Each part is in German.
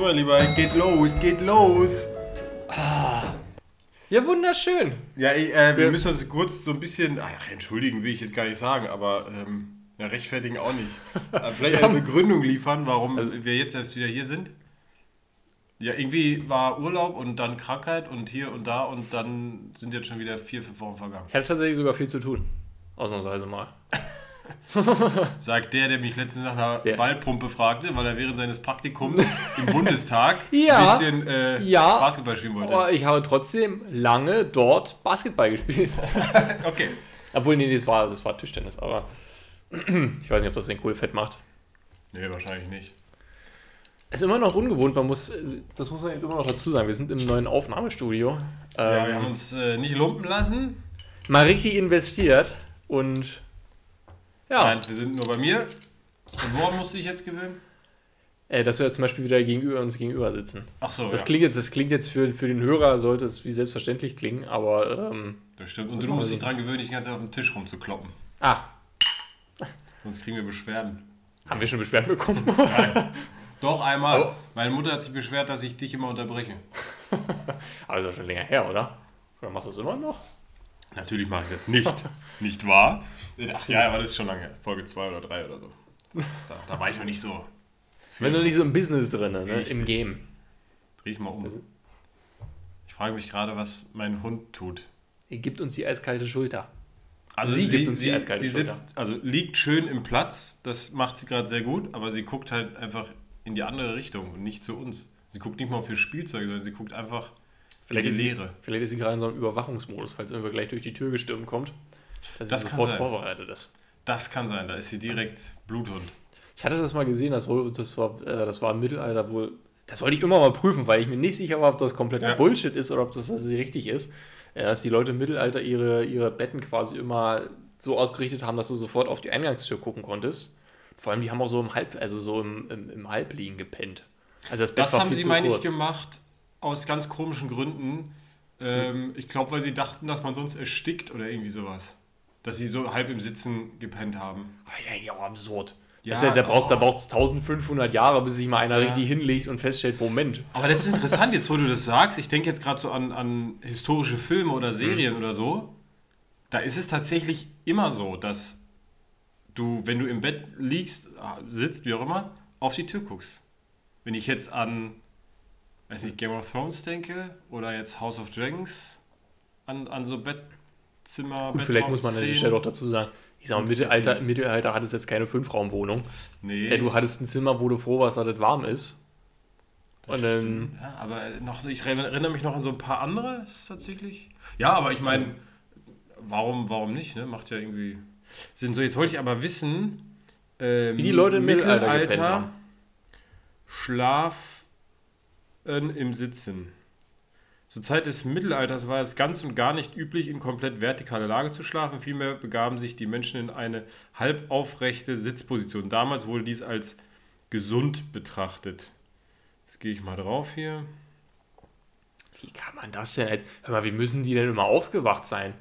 So, mein Lieber, geht los, geht los. Ja, wunderschön. Ja, äh, wir, wir müssen uns kurz so ein bisschen, ach, entschuldigen will ich jetzt gar nicht sagen, aber ähm, ja, rechtfertigen auch nicht. Äh, vielleicht eine Begründung liefern, warum also, wir jetzt erst wieder hier sind. Ja, irgendwie war Urlaub und dann Krankheit und hier und da und dann sind jetzt schon wieder vier, fünf Wochen vergangen. Ich hatte tatsächlich sogar viel zu tun. Ausnahmsweise mal. Sagt der, der mich letztens nach einer der. Ballpumpe fragte, weil er während seines Praktikums im Bundestag ja, ein bisschen äh, ja, Basketball spielen wollte. Aber ich habe trotzdem lange dort Basketball gespielt. okay. Obwohl, nee, das war, das war Tischtennis, aber ich weiß nicht, ob das den cool fett macht. Nee, wahrscheinlich nicht. Es ist immer noch ungewohnt, man muss, das muss man immer noch dazu sagen, wir sind im neuen Aufnahmestudio. Ja, ähm, wir haben uns äh, nicht lumpen lassen. Mal richtig investiert und ja. Nein, wir sind nur bei mir. Und woran musste ich jetzt gewöhnen? Äh, dass wir zum Beispiel wieder gegenüber uns gegenüber sitzen. Ach so. Das ja. klingt jetzt, das klingt jetzt für, für den Hörer, sollte es wie selbstverständlich klingen, aber. Ähm, das stimmt. Und du musst dich daran gewöhnen, dich ganz auf den Tisch rumzukloppen. Ah. Sonst kriegen wir Beschwerden. Haben wir schon Beschwerden bekommen? Nein. Doch, einmal. Oh. Meine Mutter hat sich beschwert, dass ich dich immer unterbreche. aber das ist doch schon länger her, oder? Oder machst du es immer noch? Natürlich mache ich das nicht. nicht wahr? Ach ja, aber das ist schon lange. Folge 2 oder 3 oder so. Da, da, war ich noch nicht so. Wenn du nicht so im Business drin, ne? im Game. Dreh ich mal um. Also- ich frage mich gerade, was mein Hund tut. Er gibt uns die eiskalte Schulter. Also sie, sie gibt uns sie, die eiskalte sie Schulter. Sitzt, also liegt schön im Platz, das macht sie gerade sehr gut, aber sie guckt halt einfach in die andere Richtung und nicht zu uns. Sie guckt nicht mal auf ihr Spielzeug, sondern sie guckt einfach Vielleicht ist, sie, vielleicht ist sie gerade in so einem Überwachungsmodus, falls irgendwer gleich durch die Tür gestürmt kommt, dass das sie sofort vorbereitet ist. Das kann sein, da ist sie direkt Bluthund. Ich hatte das mal gesehen, das, wohl, das, war, äh, das war im Mittelalter wohl. Das wollte ich immer mal prüfen, weil ich mir nicht sicher war, ob das komplett ja. Bullshit ist oder ob das, das richtig ist. Dass die Leute im Mittelalter ihre, ihre Betten quasi immer so ausgerichtet haben, dass du sofort auf die Eingangstür gucken konntest. Vor allem, die haben auch so im Halb, also so im, im, im Halbliegen gepennt. Also das Bett das war haben sie, meine ich, gemacht, aus ganz komischen Gründen. Ähm, ich glaube, weil sie dachten, dass man sonst erstickt oder irgendwie sowas. Dass sie so halb im Sitzen gepennt haben. Das ist eigentlich auch absurd. Ja, ja, da braucht es oh. 1500 Jahre, bis sich mal einer ja. richtig hinlegt und feststellt, Moment. Aber das ist interessant, jetzt wo du das sagst. Ich denke jetzt gerade so an, an historische Filme oder Serien mhm. oder so. Da ist es tatsächlich immer so, dass du, wenn du im Bett liegst, sitzt, wie auch immer, auf die Tür guckst. Wenn ich jetzt an weiß nicht, Game of Thrones denke oder jetzt House of Dragons an, an so Bettzimmer. Gut, vielleicht muss man an der Stelle auch dazu sagen, ich sag mal, Mittelalter, im Mittelalter hattest jetzt keine Fünfraumwohnung. Nee. Ja, du hattest ein Zimmer, wo du froh warst, dass es warm ist. Und dann, ja, aber noch ich erinnere mich noch an so ein paar andere, tatsächlich. Ja, aber ich meine, warum, warum nicht? Ne? Macht ja irgendwie Sinn. So, jetzt wollte ich aber wissen, ähm, wie die Leute im Mittelalter, Mittelalter Schlaf im Sitzen. Zur Zeit des Mittelalters war es ganz und gar nicht üblich, in komplett vertikale Lage zu schlafen. Vielmehr begaben sich die Menschen in eine halbaufrechte Sitzposition. Damals wurde dies als gesund betrachtet. Jetzt gehe ich mal drauf hier. Wie kann man das denn jetzt? Hör mal, wie müssen die denn immer aufgewacht sein?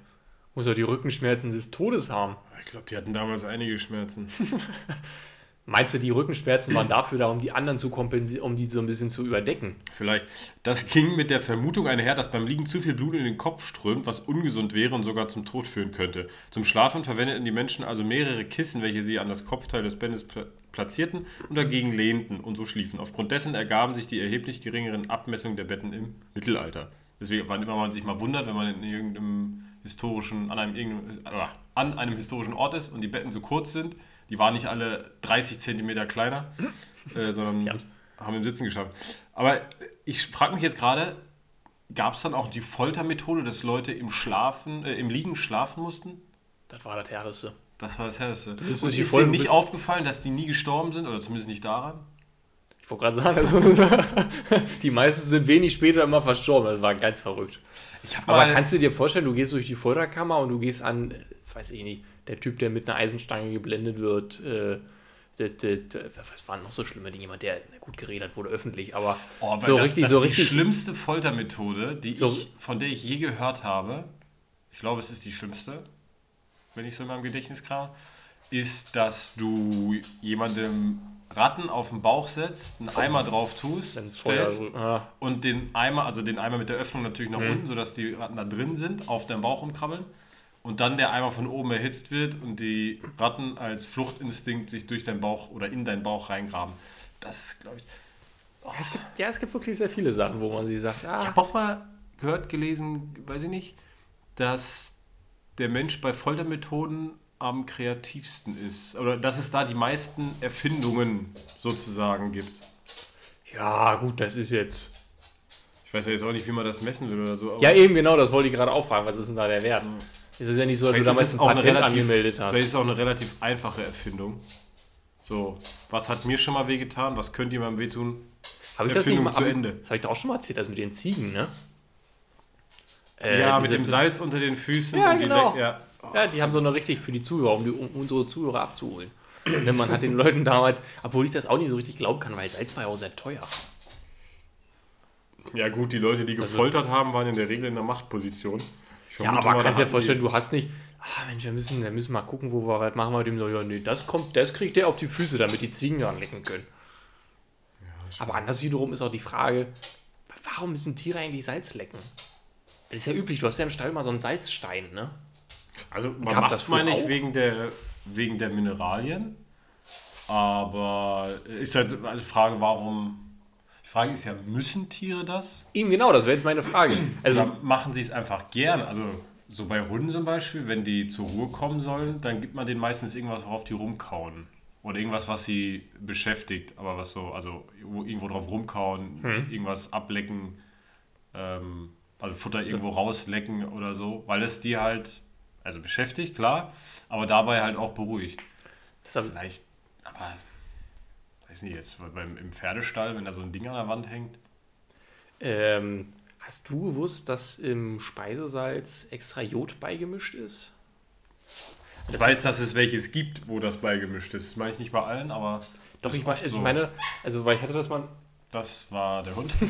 Muss er die Rückenschmerzen des Todes haben? Ich glaube, die hatten damals einige Schmerzen. Meinst du, die Rückenschmerzen waren dafür da, um die anderen zu kompensieren, um die so ein bisschen zu überdecken? Vielleicht. Das ging mit der Vermutung einher, dass beim Liegen zu viel Blut in den Kopf strömt, was ungesund wäre und sogar zum Tod führen könnte. Zum Schlafen verwendeten die Menschen also mehrere Kissen, welche sie an das Kopfteil des Bettes platzierten und dagegen lehnten und so schliefen. Aufgrund dessen ergaben sich die erheblich geringeren Abmessungen der Betten im Mittelalter. Deswegen, wann immer man sich mal wundert, wenn man in irgendeinem historischen, an einem, äh, an einem historischen Ort ist und die Betten so kurz sind, die waren nicht alle 30 Zentimeter kleiner, äh, sondern haben im Sitzen geschafft. Aber ich frage mich jetzt gerade, gab es dann auch die Foltermethode, dass Leute im Schlafen, äh, im Liegen schlafen mussten? Das war das Härteste. Das war das Härteste. Das Und ist dir nicht aufgefallen, dass die nie gestorben sind oder zumindest nicht daran? Ich wollte gerade sagen, also, die meisten sind wenig später immer verstorben. Das war ganz verrückt. Aber kannst du dir vorstellen, du gehst durch die Folterkammer und du gehst an, weiß ich nicht, der Typ, der mit einer Eisenstange geblendet wird, äh, der, der, der, was waren noch so schlimme Dinge? Jemand, der gut geredet wurde öffentlich, aber oh, so das, richtig, das so richtig. Die schlimmste Foltermethode, die so ich, von der ich je gehört habe, ich glaube, es ist die schlimmste, wenn ich so in meinem Gedächtnis kam, ist, dass du jemandem Ratten auf den Bauch setzt, einen Eimer drauf tust, stellst ah. und den Eimer, also den Eimer mit der Öffnung natürlich nach Mhm. unten, sodass die Ratten da drin sind, auf deinem Bauch umkrabbeln und dann der Eimer von oben erhitzt wird und die Ratten als Fluchtinstinkt sich durch deinen Bauch oder in deinen Bauch reingraben. Das glaube ich. Ja, es gibt, ja, es gibt wirklich sehr viele Sachen, wo man sich sagt, Ich ah, habe auch mal gehört, gelesen, weiß ich nicht, dass der Mensch bei Foltermethoden am kreativsten ist. Oder dass es da die meisten Erfindungen sozusagen gibt. ja, gut, das ist jetzt. Ich weiß ja jetzt auch nicht, wie man das messen will oder so. Ja, eben genau, das wollte ich gerade auch fragen. Was ist denn da der Wert? Es ist ja nicht so, dass du vielleicht damals ist ein Patent relativ- angemeldet Vielleicht ist hast. es auch eine relativ einfache Erfindung. So, was hat mir schon mal wehgetan? Was könnte jemandem wehtun? Habe ich das nicht Erfindung mal zu Ende. Das habe ich doch auch schon mal erzählt, das mit den Ziegen, ne? Äh, ja, mit dem Salz unter den Füßen. Ja, und die genau. Le- ja. Ja, die haben so eine richtig für die Zuhörer, um, die, um unsere Zuhörer abzuholen. Denn man hat den Leuten damals, obwohl ich das auch nicht so richtig glauben kann, weil Salz war ja auch sehr teuer. ja, gut, die Leute, die gefoltert haben, waren in der Regel in der Machtposition. Ja, aber mal, kannst dir vorstellen, du hast nicht, ah Mensch, wir müssen, wir müssen mal gucken, wo wir was machen wir dem so, ja, nee, das kommt, das kriegt der auf die Füße, damit die Ziegen dran lecken können. aber anders wiederum ist auch die Frage, warum müssen Tiere eigentlich Salz lecken? Das ist ja üblich, du hast ja im Stall mal so einen Salzstein, ne? Also man Gab's macht das meine ich wegen der, wegen der Mineralien. Aber ist halt die Frage, warum. Die Frage ist ja, müssen Tiere das? Eben genau, das wäre jetzt meine Frage. Also, Oder machen sie es einfach gern? Also so bei Hunden zum Beispiel, wenn die zur Ruhe kommen sollen, dann gibt man denen meistens irgendwas, worauf die rumkauen. Oder irgendwas, was sie beschäftigt, aber was so, also irgendwo, irgendwo drauf rumkauen, Hm. irgendwas ablecken, ähm, also Futter irgendwo rauslecken oder so, weil es die halt, also beschäftigt, klar, aber dabei halt auch beruhigt. das Vielleicht, aber weiß nicht jetzt, beim, im Pferdestall, wenn da so ein Ding an der Wand hängt. ähm, hast du gewusst, dass im Speisesalz extra Jod beigemischt ist? Ich Das weiß, ist- dass es welches gibt, wo das beigemischt ist. Das meine ich nicht bei allen, aber Doch, ich, mein, also so. meine, also weil ich hatte das mal, das war der Hund.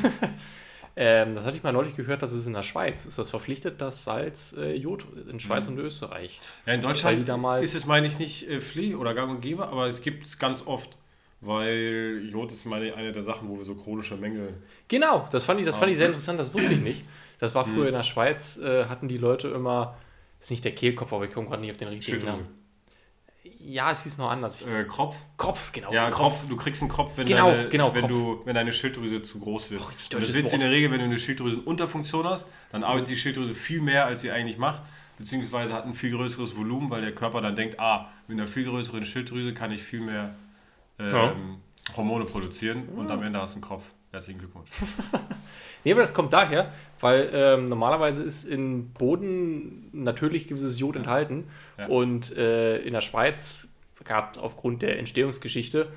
ähm, das hatte ich mal neulich gehört, dass es in der Schweiz ist das verpflichtet, dass Salz äh, Jod in Schweiz Mhm. und Österreich. Ja, in Deutschland ist es, meine ich, nicht äh, Pflicht oder gang und gäbe, aber es gibt es ganz oft, weil Jod ist meine, eine der Sachen, wo wir so chronische Mängel. Genau, das fand ich, das fand ich sehr interessant, das wusste ich nicht. Das war Mhm. früher in der Schweiz, äh, hatten die Leute immer, ist nicht der Kehlkopf, aber ich komme gerade nicht auf den richtigen. Namen. Ja, es hieß noch anders. Äh, Kropf. Kopf, genau. Ja, Kopf. Kopf. Du kriegst einen Kopf, wenn, Genau, deine, genau, wenn, Kopf. du, wenn deine Schilddrüse zu groß wird. richtig Und das wird in der Regel, wenn du eine Schilddrüsenunterfunktion hast, dann arbeitet die Schilddrüse viel mehr, als sie eigentlich macht, beziehungsweise hat ein viel größeres Volumen, weil der Körper dann denkt, ah, mit einer viel größeren Schilddrüse kann ich viel mehr ähm, Ja. Hormone produzieren und am Ende hast du einen Kopf. Herzlichen Glückwunsch. Nee, aber das kommt daher, weil ähm, normalerweise ist im Boden natürlich gewisses Jod enthalten Ja. und äh, in der Schweiz gab es aufgrund der Entstehungsgeschichte,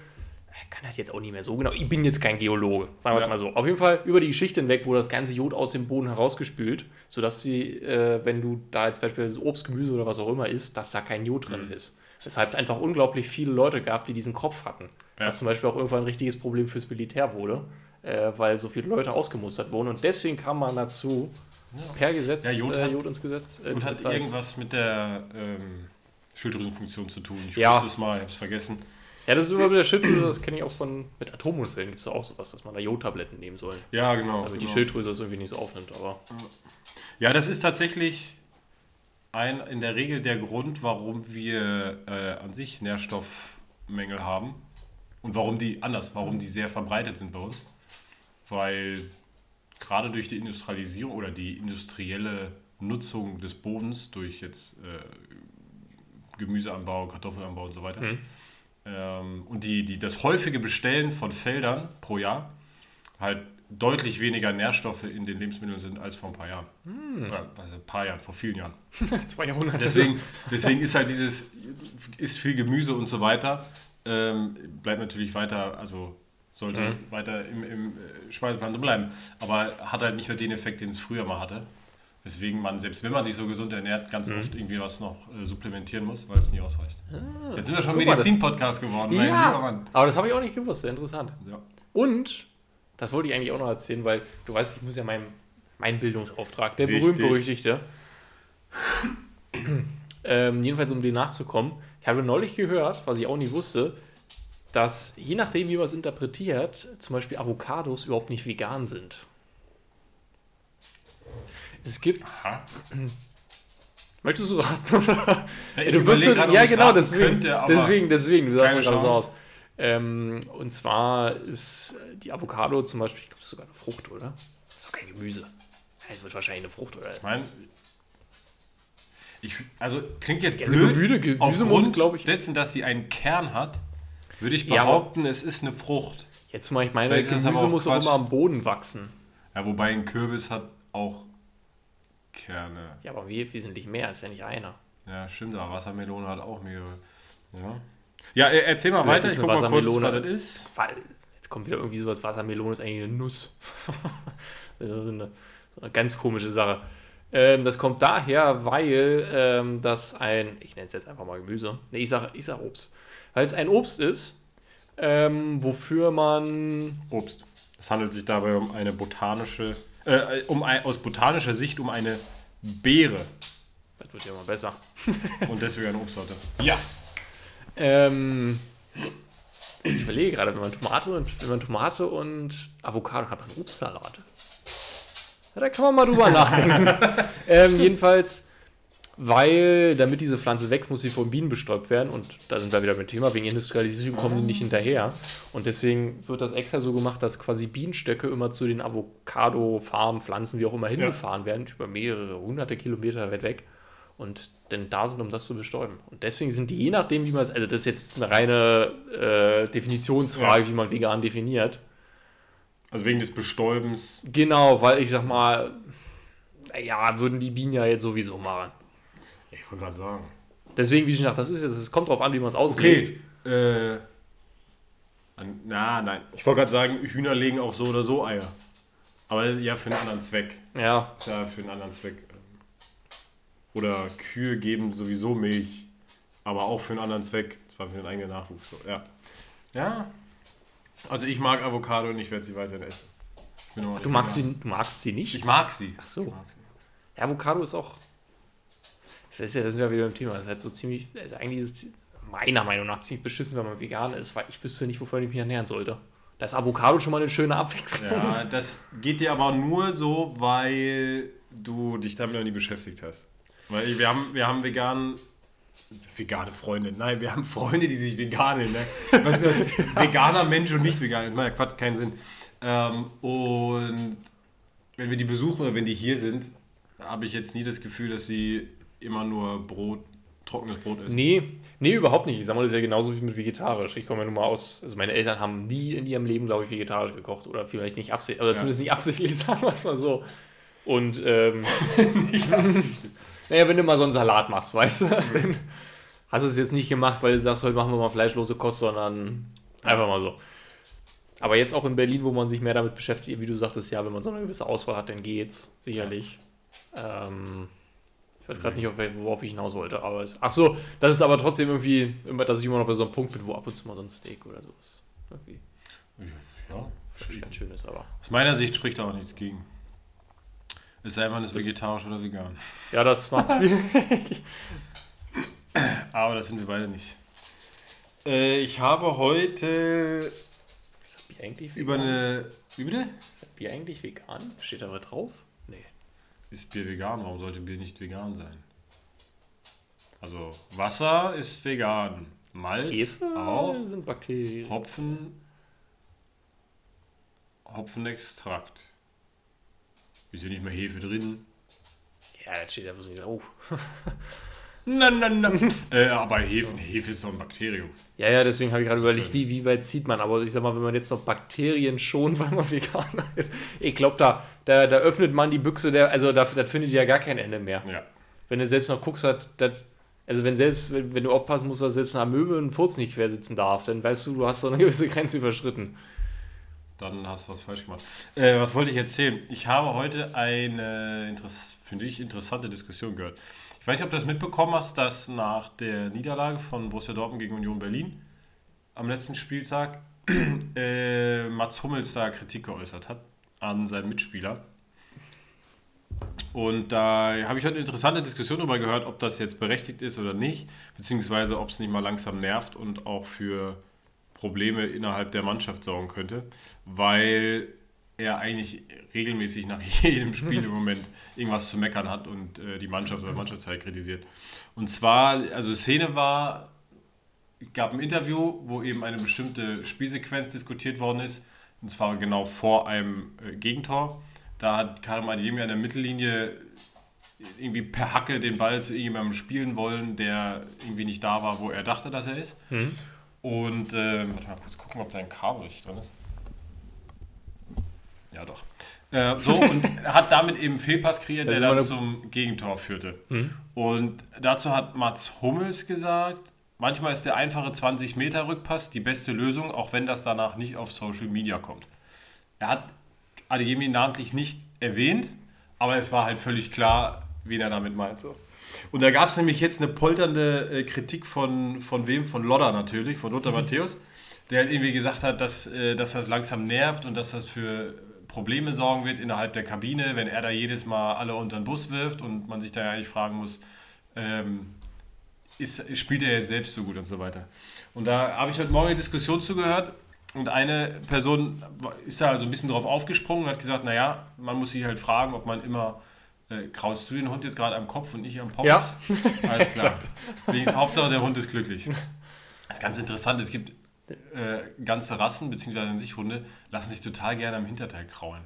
ich kann das jetzt auch nicht mehr so genau, ich bin jetzt kein Geologe, sagen wir Ja. mal so. Auf jeden Fall über die Geschichte hinweg wurde das ganze Jod aus dem Boden herausgespült, sodass sie, äh, wenn du da jetzt beispielsweise Obst, Gemüse oder was auch immer isst, dass da kein Jod drin Mhm. ist. Weshalb es einfach unglaublich viele Leute gab, die diesen Kopf hatten. Ja. Was zum Beispiel auch irgendwann ein richtiges Problem fürs Militär wurde, äh, weil so viele Leute ausgemustert wurden. Und deswegen kam man dazu, per Gesetz, Ja, Jod äh, hat- Jod ins Gesetz. Äh, Und hat irgendwas mit der ähm, Schilddrüsenfunktion zu tun. Ich Ja. wusste es mal, ich habe es vergessen. Ja, das ist immer mit der Schilddrüse, das kenne ich auch von, mit Atomunfällen gibt es auch sowas, dass man da Jodtabletten nehmen soll. Ja, genau. Damit genau. die Schilddrüse das irgendwie nicht so aufnimmt. Aber Ja, das ist tatsächlich ein, in der Regel der Grund, warum wir äh, an sich Nährstoffmängel haben und warum die anders, warum die sehr verbreitet sind bei uns. Weil gerade durch die Industrialisierung oder die industrielle Nutzung des Bodens durch jetzt äh, Gemüseanbau, Kartoffelanbau und so weiter Mhm. ähm, und die, die, das häufige Bestellen von Feldern pro Jahr halt deutlich weniger Nährstoffe in den Lebensmitteln sind als vor ein paar Jahren. Oder, also ein paar Jahren, vor vielen Jahren. zwei Jahrhunderte. Deswegen, deswegen ist halt dieses, ist viel Gemüse und so weiter, ähm, bleibt natürlich weiter, also sollte Mhm. weiter im, im äh, Speiseplan bleiben, aber hat halt nicht mehr den Effekt, den es früher mal hatte. Weswegen man, selbst wenn man sich so gesund ernährt, ganz Mhm. oft irgendwie was noch äh, supplementieren muss, weil es nie ausreicht. Jetzt sind wir schon Ah. Medizin-Podcast geworden, ja, aber das habe ich auch nicht gewusst, sehr interessant. Ja. Und, das wollte ich eigentlich auch noch erzählen, weil du weißt, ich muss ja meinen mein Bildungsauftrag, der berühmt-berüchtigte, ähm, jedenfalls um dem nachzukommen, ich habe neulich gehört, was ich auch nicht wusste, dass je nachdem, wie man es interpretiert, zum Beispiel Avocados überhaupt nicht vegan sind. Es gibt. Aha. Möchtest du raten? Ja, du würdest, grad, ja, genau, deswegen. könnte, deswegen, deswegen, du sagst gerade so aus. Ähm, und zwar ist die Avocado zum Beispiel, ich glaube, das ist sogar eine Frucht, oder? Das ist doch kein Gemüse. Es wird wahrscheinlich eine Frucht, oder? Ich meine, ich, also klingt jetzt Ja, so blöd. Gemüse- Gemüse Aufgrund muss, glaub ich- dessen, dass sie einen Kern hat, würde ich Ja, behaupten, es ist eine Frucht. Jetzt mal, ich meine, Gemüse muss auch immer am Boden wachsen. Ja, wobei ein Kürbis hat auch Kerne. Ja, aber we- wesentlich mehr, ist ja nicht einer. Ja, stimmt, aber Wassermelone hat auch mehrere. Ja, ja er- erzähl mal Vielleicht weiter, ich guck mal kurz, was Wassermelone- das ist. Weil, jetzt kommt wieder irgendwie sowas, Wassermelone ist eigentlich eine Nuss. So, eine, so eine ganz komische Sache. Ähm, das kommt daher, weil ähm, das ein, ich nenne es jetzt einfach mal Gemüse, nee, ich sage ich sag Obst. Weil es ein Obst ist, ähm, wofür man, Obst. Es handelt sich dabei um eine botanische, äh, um ein, aus botanischer Sicht um eine Beere das wird ja immer besser, und deswegen eine Obstsorte. Ja. ähm, ich überlege gerade, wenn man Tomate und, wenn man Tomate und Avocado hat, man Obstsalat. Ja, da kann man mal drüber nachdenken. ähm, jedenfalls, weil damit diese Pflanze wächst, muss sie von Bienen bestäubt werden. Und da sind wir wieder mit dem Thema, wegen Industrialisierung kommen die nicht hinterher. Und deswegen wird das extra so gemacht, dass quasi Bienenstöcke immer zu den Avocado-Farmen, Pflanzen, wie auch immer, hingefahren werden, über mehrere hunderte Kilometer weit weg. Und denn da sind, um das zu bestäuben. Und deswegen sind die, je nachdem, wie man es, also das ist jetzt eine reine äh, Definitionsfrage, Ja. wie man vegan definiert. Also wegen des Bestäubens. Genau, weil ich sag mal, ja, würden die Bienen ja jetzt sowieso machen. Wollte gerade sagen. Deswegen, wie ich gesagt, das ist jetzt, es kommt drauf an, wie man es auslegt. Okay. Äh, an- na, nein. Ich wollte gerade sagen, Hühner legen auch so oder so Eier. Aber ja, für einen anderen Zweck. Ja, Ist ja für einen anderen Zweck. ähm. Oder Kühe geben sowieso Milch, aber auch für einen anderen Zweck. Zwar für den eigenen Nachwuchs. So, ja. Ja. Also ich mag Avocado und ich werde sie weiterhin essen. Immer du magst sie, du magst sie nicht? Ich mag sie. Ach so. Ja, Avocado ist auch. Das ist ja, das sind wir wieder im Thema. Das ist halt so ziemlich, also eigentlich ist es meiner Meinung nach ziemlich beschissen, wenn man vegan ist, weil ich wüsste nicht, wovon ich mich ernähren sollte. Da ist Avocado schon mal eine schöne Abwechslung. Ja, das geht dir aber nur so, weil du dich damit noch nie beschäftigt hast. Weil wir haben, wir haben vegan, vegane Freunde. Nein, wir haben Freunde, die sich vegan nennen. Ne? Was, was, veganer Mensch und nicht vegan. Nein, Quatsch, keinen Sinn. Ähm, und wenn wir die besuchen oder wenn die hier sind, habe ich jetzt nie das Gefühl, dass sie immer nur Brot, trockenes Brot essen. Nee, nee, überhaupt nicht. Ich sag mal, das ist ja genauso wie mit vegetarisch. Ich komme ja nun mal aus, also meine Eltern haben nie in ihrem Leben, glaube ich, vegetarisch gekocht. Oder vielleicht nicht absichtlich, oder zumindest nicht absichtlich, sagen wir es mal so. Und, ähm, naja, wenn du mal so einen Salat machst, weißt du, dann hast du es jetzt nicht gemacht, weil du sagst, heute machen wir mal fleischlose Kost, sondern einfach mal so. Aber jetzt auch in Berlin, wo man sich mehr damit beschäftigt, wie du sagtest, ja, wenn man so eine gewisse Auswahl hat, dann geht's, sicherlich. Ähm, ich weiß gerade nicht, worauf ich hinaus wollte, aber es. Ach so, das ist aber trotzdem irgendwie, immer, dass ich immer noch bei so einem Punkt bin, wo ab und zu mal so ein Steak oder sowas irgendwie Ja, ganz schön ist, aber. aus meiner Sicht spricht da auch nichts gegen. Es sei denn, man ist vegetarisch oder vegan. Ja, das macht's schwierig. Aber das sind wir beide nicht. Äh, ich habe heute Ist das Bier eigentlich vegan? über eine. Wie bitte? Ist das Bier eigentlich vegan? Steht da was drauf? Ist Bier vegan? Warum sollte Bier nicht vegan sein? Also, Wasser ist vegan. Malz Hefe auch. sind Bakterien. Hopfen. Hopfenextrakt. Ist hier nicht mehr Hefe drin? Ja, das steht einfach so nicht drauf. Na, na, na. äh, aber Hefe, Hefe ist doch ein Bakterium. Ja, ja, deswegen habe ich gerade überlegt, wie, wie weit zieht man. Aber ich sag mal, wenn man jetzt noch Bakterien schont, weil man Veganer ist, ich glaube, da, da, da öffnet man die Büchse, der, also da, das findet ja gar kein Ende mehr. Ja. Wenn du selbst noch guckst, hat, das, also wenn selbst, wenn, wenn du aufpassen musst, dass selbst eine Amöbe ein Furz nicht quer sitzen darf, dann weißt du, du hast so eine gewisse Grenze überschritten. Dann hast du was falsch gemacht. Äh, was wollte ich erzählen? Ich habe heute eine, finde ich, interessante Diskussion gehört. Ich weiß nicht, ob du das mitbekommen hast, dass nach der Niederlage von Borussia Dortmund gegen Union Berlin am letzten Spieltag äh, Mats Hummels da Kritik geäußert hat an seinen Mitspieler. Und da habe ich heute eine interessante Diskussion darüber gehört, ob das jetzt berechtigt ist oder nicht, beziehungsweise ob es nicht mal langsam nervt und auch für Probleme innerhalb der Mannschaft sorgen könnte, weil er eigentlich regelmäßig nach jedem Spiel im Moment irgendwas zu meckern hat und äh, die Mannschaft oder Mannschaftsteil kritisiert. Und zwar, also Szene war, gab ein Interview, wo eben eine bestimmte Spielsequenz diskutiert worden ist, und zwar genau vor einem äh, Gegentor. Da hat Karim Adeyemi an der Mittellinie irgendwie per Hacke den Ball zu irgendjemandem spielen wollen, der irgendwie nicht da war, wo er dachte, dass er ist. Mhm. Und äh, warte mal kurz gucken, ob da ein Kabel richtig drin ist. Ja, doch. Äh, so, und hat damit eben Fehlpass kreiert, der dann zum Gegentor führte. Mhm. Und dazu hat Mats Hummels gesagt, manchmal ist der einfache 20 Meter Rückpass die beste Lösung, auch wenn das danach nicht auf Social Media kommt. Er hat Adeyemi namentlich nicht erwähnt, aber es war halt völlig klar, wen er damit meint. So. Und da gab es nämlich jetzt eine polternde äh, Kritik von, von wem? Von Lodder natürlich, von Lothar mhm. Matthäus, der halt irgendwie gesagt hat, dass, äh, dass das langsam nervt und dass das für Probleme sorgen wird innerhalb der Kabine, wenn er da jedes Mal alle unter den Bus wirft und man sich da ja eigentlich fragen muss, ähm, ist, spielt er jetzt selbst so gut und so weiter. Und da habe ich heute Morgen eine Diskussion zugehört und eine Person ist da also ein bisschen drauf aufgesprungen und hat gesagt, naja, man muss sich halt fragen, ob man immer, äh, kraulst du den Hund jetzt gerade am Kopf und nicht am Pommes? Ja. Alles klar. Hauptsache der Hund ist glücklich. Das ist ganz interessant, es gibt äh, ganze Rassen, beziehungsweise an sich Hunde, lassen sich total gerne am Hinterteil kraulen.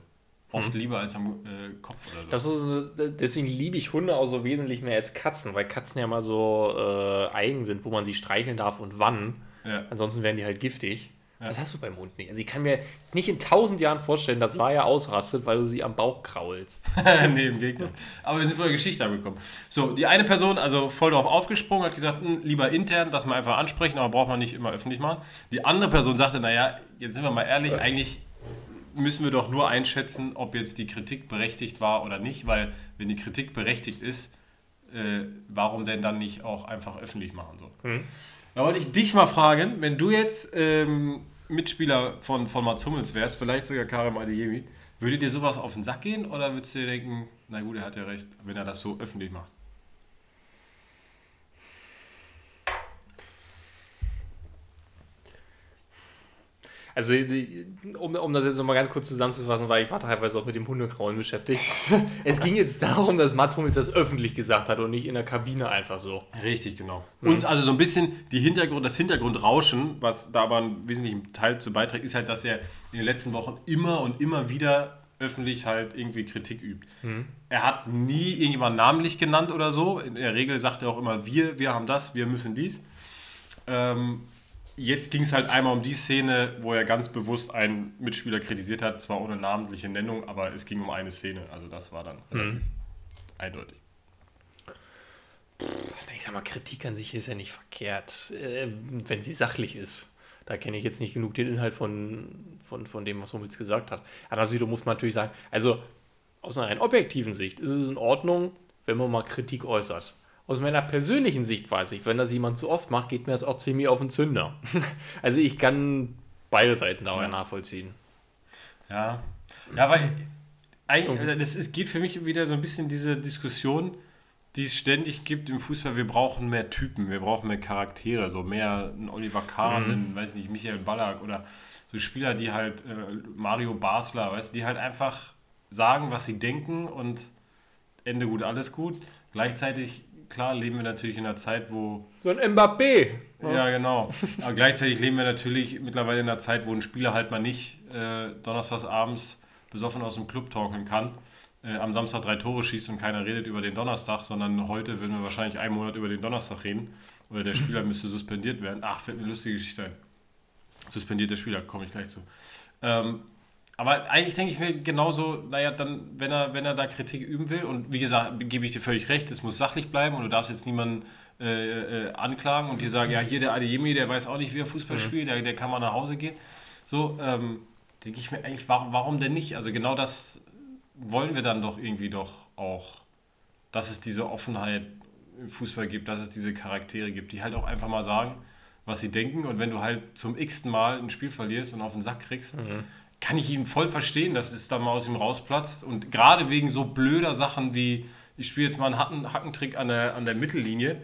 Oft mhm. lieber als am äh, Kopf oder so. Das ist, deswegen liebe ich Hunde auch so wesentlich mehr als Katzen, weil Katzen ja mal so äh, eigen sind, wo man sie streicheln darf und wann. Ja. Ansonsten werden die halt giftig. Ja. Das hast du beim Hund nicht. Also ich kann mir nicht in tausend Jahren vorstellen, dass Laia ausrastet, weil du sie am Bauch kraulst. nee, im Gegenteil. Aber wir sind von der Geschichte angekommen. So, die eine Person, also voll darauf aufgesprungen, hat gesagt, hm, lieber intern, das mal einfach ansprechen, aber braucht man nicht immer öffentlich machen. Die andere Person sagte, naja, jetzt sind wir mal ehrlich, eigentlich müssen wir doch nur einschätzen, ob jetzt die Kritik berechtigt war oder nicht, weil wenn die Kritik berechtigt ist, äh, warum denn dann nicht auch einfach öffentlich machen so? Hm. Da wollte ich dich mal fragen, wenn du jetzt ähm, Mitspieler von, von Mats Hummels wärst, vielleicht sogar Karim Adeyemi, würde dir sowas auf den Sack gehen oder würdest du dir denken, na gut, er hat ja recht, wenn er das so öffentlich macht? Also, um, um das jetzt nochmal ganz kurz zusammenzufassen, weil ich war teilweise auch mit dem Hundekrauen beschäftigt. es ging jetzt darum, dass Mats Hummels das öffentlich gesagt hat und nicht in der Kabine einfach so. Richtig, genau. Mhm. Und also so ein bisschen die Hintergrund, das Hintergrundrauschen, was da aber einen wesentlichen Teil zu beiträgt, ist halt, dass er in den letzten Wochen immer und immer wieder öffentlich halt irgendwie Kritik übt. Mhm. Er hat nie irgendjemand namentlich genannt oder so. In der Regel sagt er auch immer, wir, wir haben das, wir müssen dies. Ähm, jetzt ging es halt einmal um die Szene, wo er ganz bewusst einen Mitspieler kritisiert hat, zwar ohne namentliche Nennung, aber es ging um eine Szene. Also das war dann mhm. relativ eindeutig. Ich sag mal, Kritik an sich ist ja nicht verkehrt, äh, wenn sie sachlich ist. Da kenne ich jetzt nicht genug den Inhalt von, von, von dem, was Hummels gesagt hat. Aber also, muss man natürlich sagen, also aus einer rein objektiven Sicht ist es in Ordnung, wenn man mal Kritik äußert aus meiner persönlichen Sicht weiß ich, wenn das jemand zu oft macht, geht mir das auch ziemlich auf den Zünder. also ich kann beide Seiten dabei ja. nachvollziehen. Ja, ja, weil eigentlich, also das ist, geht für mich wieder so ein bisschen diese Diskussion, die es ständig gibt im Fußball. Wir brauchen mehr Typen, wir brauchen mehr Charaktere, so mehr ein Oliver Kahn, mhm. einen, weiß nicht, Michael Ballack oder so Spieler, die halt, äh, Mario Basler, weißt du, die halt einfach sagen, was sie denken und Ende gut, alles gut. Gleichzeitig klar leben wir natürlich in einer Zeit, wo. So ein Mbappé. Ja, ja genau. Aber gleichzeitig leben wir natürlich mittlerweile in einer Zeit, wo ein Spieler halt mal nicht äh, donnerstags abends besoffen aus dem Club talken kann, äh, am Samstag drei Tore schießt und keiner redet über den Donnerstag, sondern heute würden wir wahrscheinlich einen Monat über den Donnerstag reden. Oder der Spieler müsste suspendiert werden. Ach, fällt mir eine lustige Geschichte ein. Suspendierter Spieler, komme ich gleich zu. Ähm, aber eigentlich denke ich mir genauso, naja, dann, wenn er, wenn er da Kritik üben will, und wie gesagt, gebe ich dir völlig recht, es muss sachlich bleiben und du darfst jetzt niemanden äh, äh, anklagen und dir sagen, ja, hier der Adeyemi, der weiß auch nicht, wie er Fußball mhm. spielt, der, der kann mal nach Hause gehen. So, ähm, denke ich mir eigentlich, warum, warum denn nicht? Also genau das wollen wir dann doch irgendwie doch auch, dass es diese Offenheit im Fußball gibt, dass es diese Charaktere gibt, die halt auch einfach mal sagen, was sie denken und wenn du halt zum x-ten Mal ein Spiel verlierst und auf den Sack kriegst, mhm kann ich ihn voll verstehen, dass es da mal aus ihm rausplatzt. Und gerade wegen so blöder Sachen wie, ich spiele jetzt mal einen Hacken, Hackentrick an der, an der Mittellinie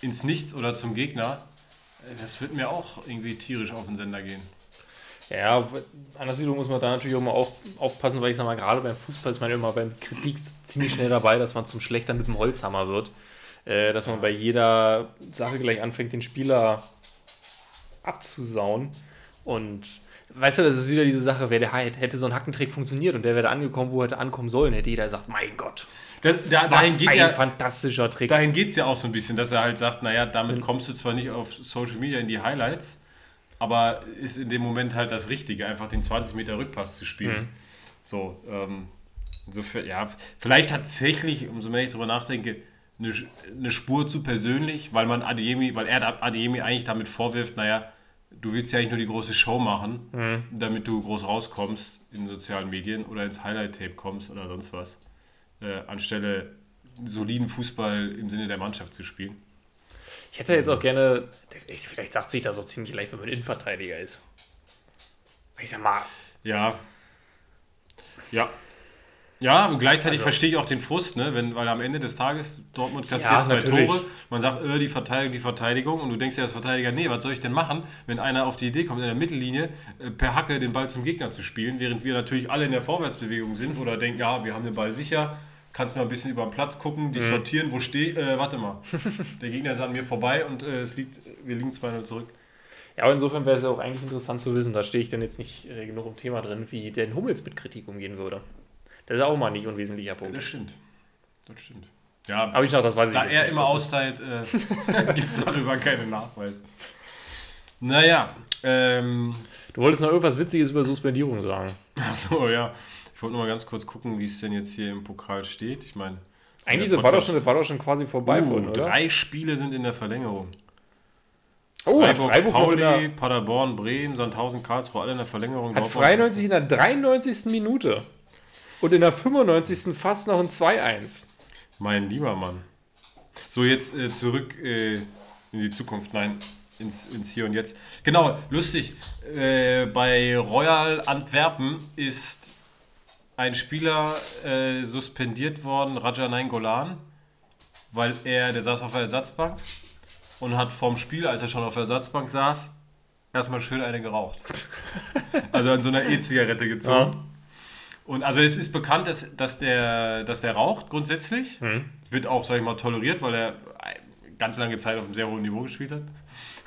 ins Nichts oder zum Gegner, Das wird mir auch irgendwie tierisch auf den Sender gehen. Ja, anders wiederum muss man da natürlich auch mal auf, aufpassen, weil ich sag mal, gerade beim Fußball ist man immer beim Kritik ziemlich schnell dabei, dass man zum Schlechter mit dem Holzhammer wird. Äh, dass man bei jeder Sache gleich anfängt, den Spieler abzusauen. Und weißt du, das ist wieder diese Sache, wer der hätte so ein Hackentrick funktioniert und der wäre angekommen, wo er hätte ankommen sollen, hätte jeder gesagt, mein Gott. Da, da, was ein ja, fantastischer Trick. Dahin geht es ja auch so ein bisschen, dass er halt sagt, naja, damit kommst du zwar nicht auf Social Media in die Highlights, aber ist in dem Moment halt das Richtige, einfach den 20 Meter Rückpass zu spielen. Mhm. So, ähm, insofern, ja, vielleicht tatsächlich, umso mehr ich darüber nachdenke, eine, eine Spur zu persönlich, weil man Adeyemi, weil er Adeyemi eigentlich damit vorwirft, naja, du willst ja eigentlich nur die große Show machen, mhm. damit du groß rauskommst in sozialen Medien oder ins Highlight-Tape kommst oder sonst was, äh, anstelle soliden Fußball im Sinne der Mannschaft zu spielen. Ich hätte jetzt auch gerne, vielleicht sagt sich das auch ziemlich leicht, wenn man Innenverteidiger ist. Ich sag mal. Ja. Ja, ja, und gleichzeitig also, verstehe ich auch den Frust, ne? Wenn, weil am Ende des Tages Dortmund kassiert ja, zwei natürlich. Tore, man sagt, äh, die Verteidigung, die Verteidigung, und du denkst ja als Verteidiger, nee, was soll ich denn machen, wenn einer auf die Idee kommt, in der Mittellinie äh, per Hacke den Ball zum Gegner zu spielen, während wir natürlich alle in der Vorwärtsbewegung sind oder denken, ja, wir haben den Ball sicher, kannst mal ein bisschen über den Platz gucken, die mhm. sortieren, wo steht, äh, warte mal, der Gegner ist an mir vorbei und äh, es liegt, wir liegen 2-0 zurück. Ja, aber insofern wäre es auch eigentlich interessant zu wissen, da stehe ich dann jetzt nicht äh, genug im Thema drin, wie denn Hummels mit Kritik umgehen würde. Das ist auch mal nicht unwesentlicher Punkt. Das stimmt. Das stimmt. Ja, aber ich noch, das weiß ich Da er nicht, immer austeilt, äh, gibt es darüber keine Nachweise. Naja, ähm, Du wolltest noch irgendwas Witziges über Suspendierung sagen. Achso, ja. Ich wollte nur mal ganz kurz gucken, wie es denn jetzt hier im Pokal steht. Ich meine. Eigentlich war doch, schon, war doch schon quasi vorbei uh, vorhin, oder? Drei Spiele sind in der Verlängerung. Oh, Freiburg, Freiburg Pauli, Paderborn, Bremen, Sandhausen, Karlsruhe, alle in der Verlängerung. Hat 93 in der 93. Minute. Und in der 95. fast noch ein 2-1. Mein lieber Mann. So, jetzt äh, zurück äh, in die Zukunft. Nein, ins, ins Hier und Jetzt. Genau, lustig. Äh, bei Royal Antwerpen ist ein Spieler äh, suspendiert worden, Rajanain Golan, weil er, der saß auf der Ersatzbank und hat vorm Spiel, als er schon auf der Ersatzbank saß, erstmal schön eine geraucht. also an so einer E-Zigarette gezogen. Ja. Und also es ist bekannt, dass, dass, der, dass der raucht grundsätzlich. Mhm. Wird auch, sag ich mal, toleriert, weil er ganz lange Zeit auf einem sehr hohen Niveau gespielt hat.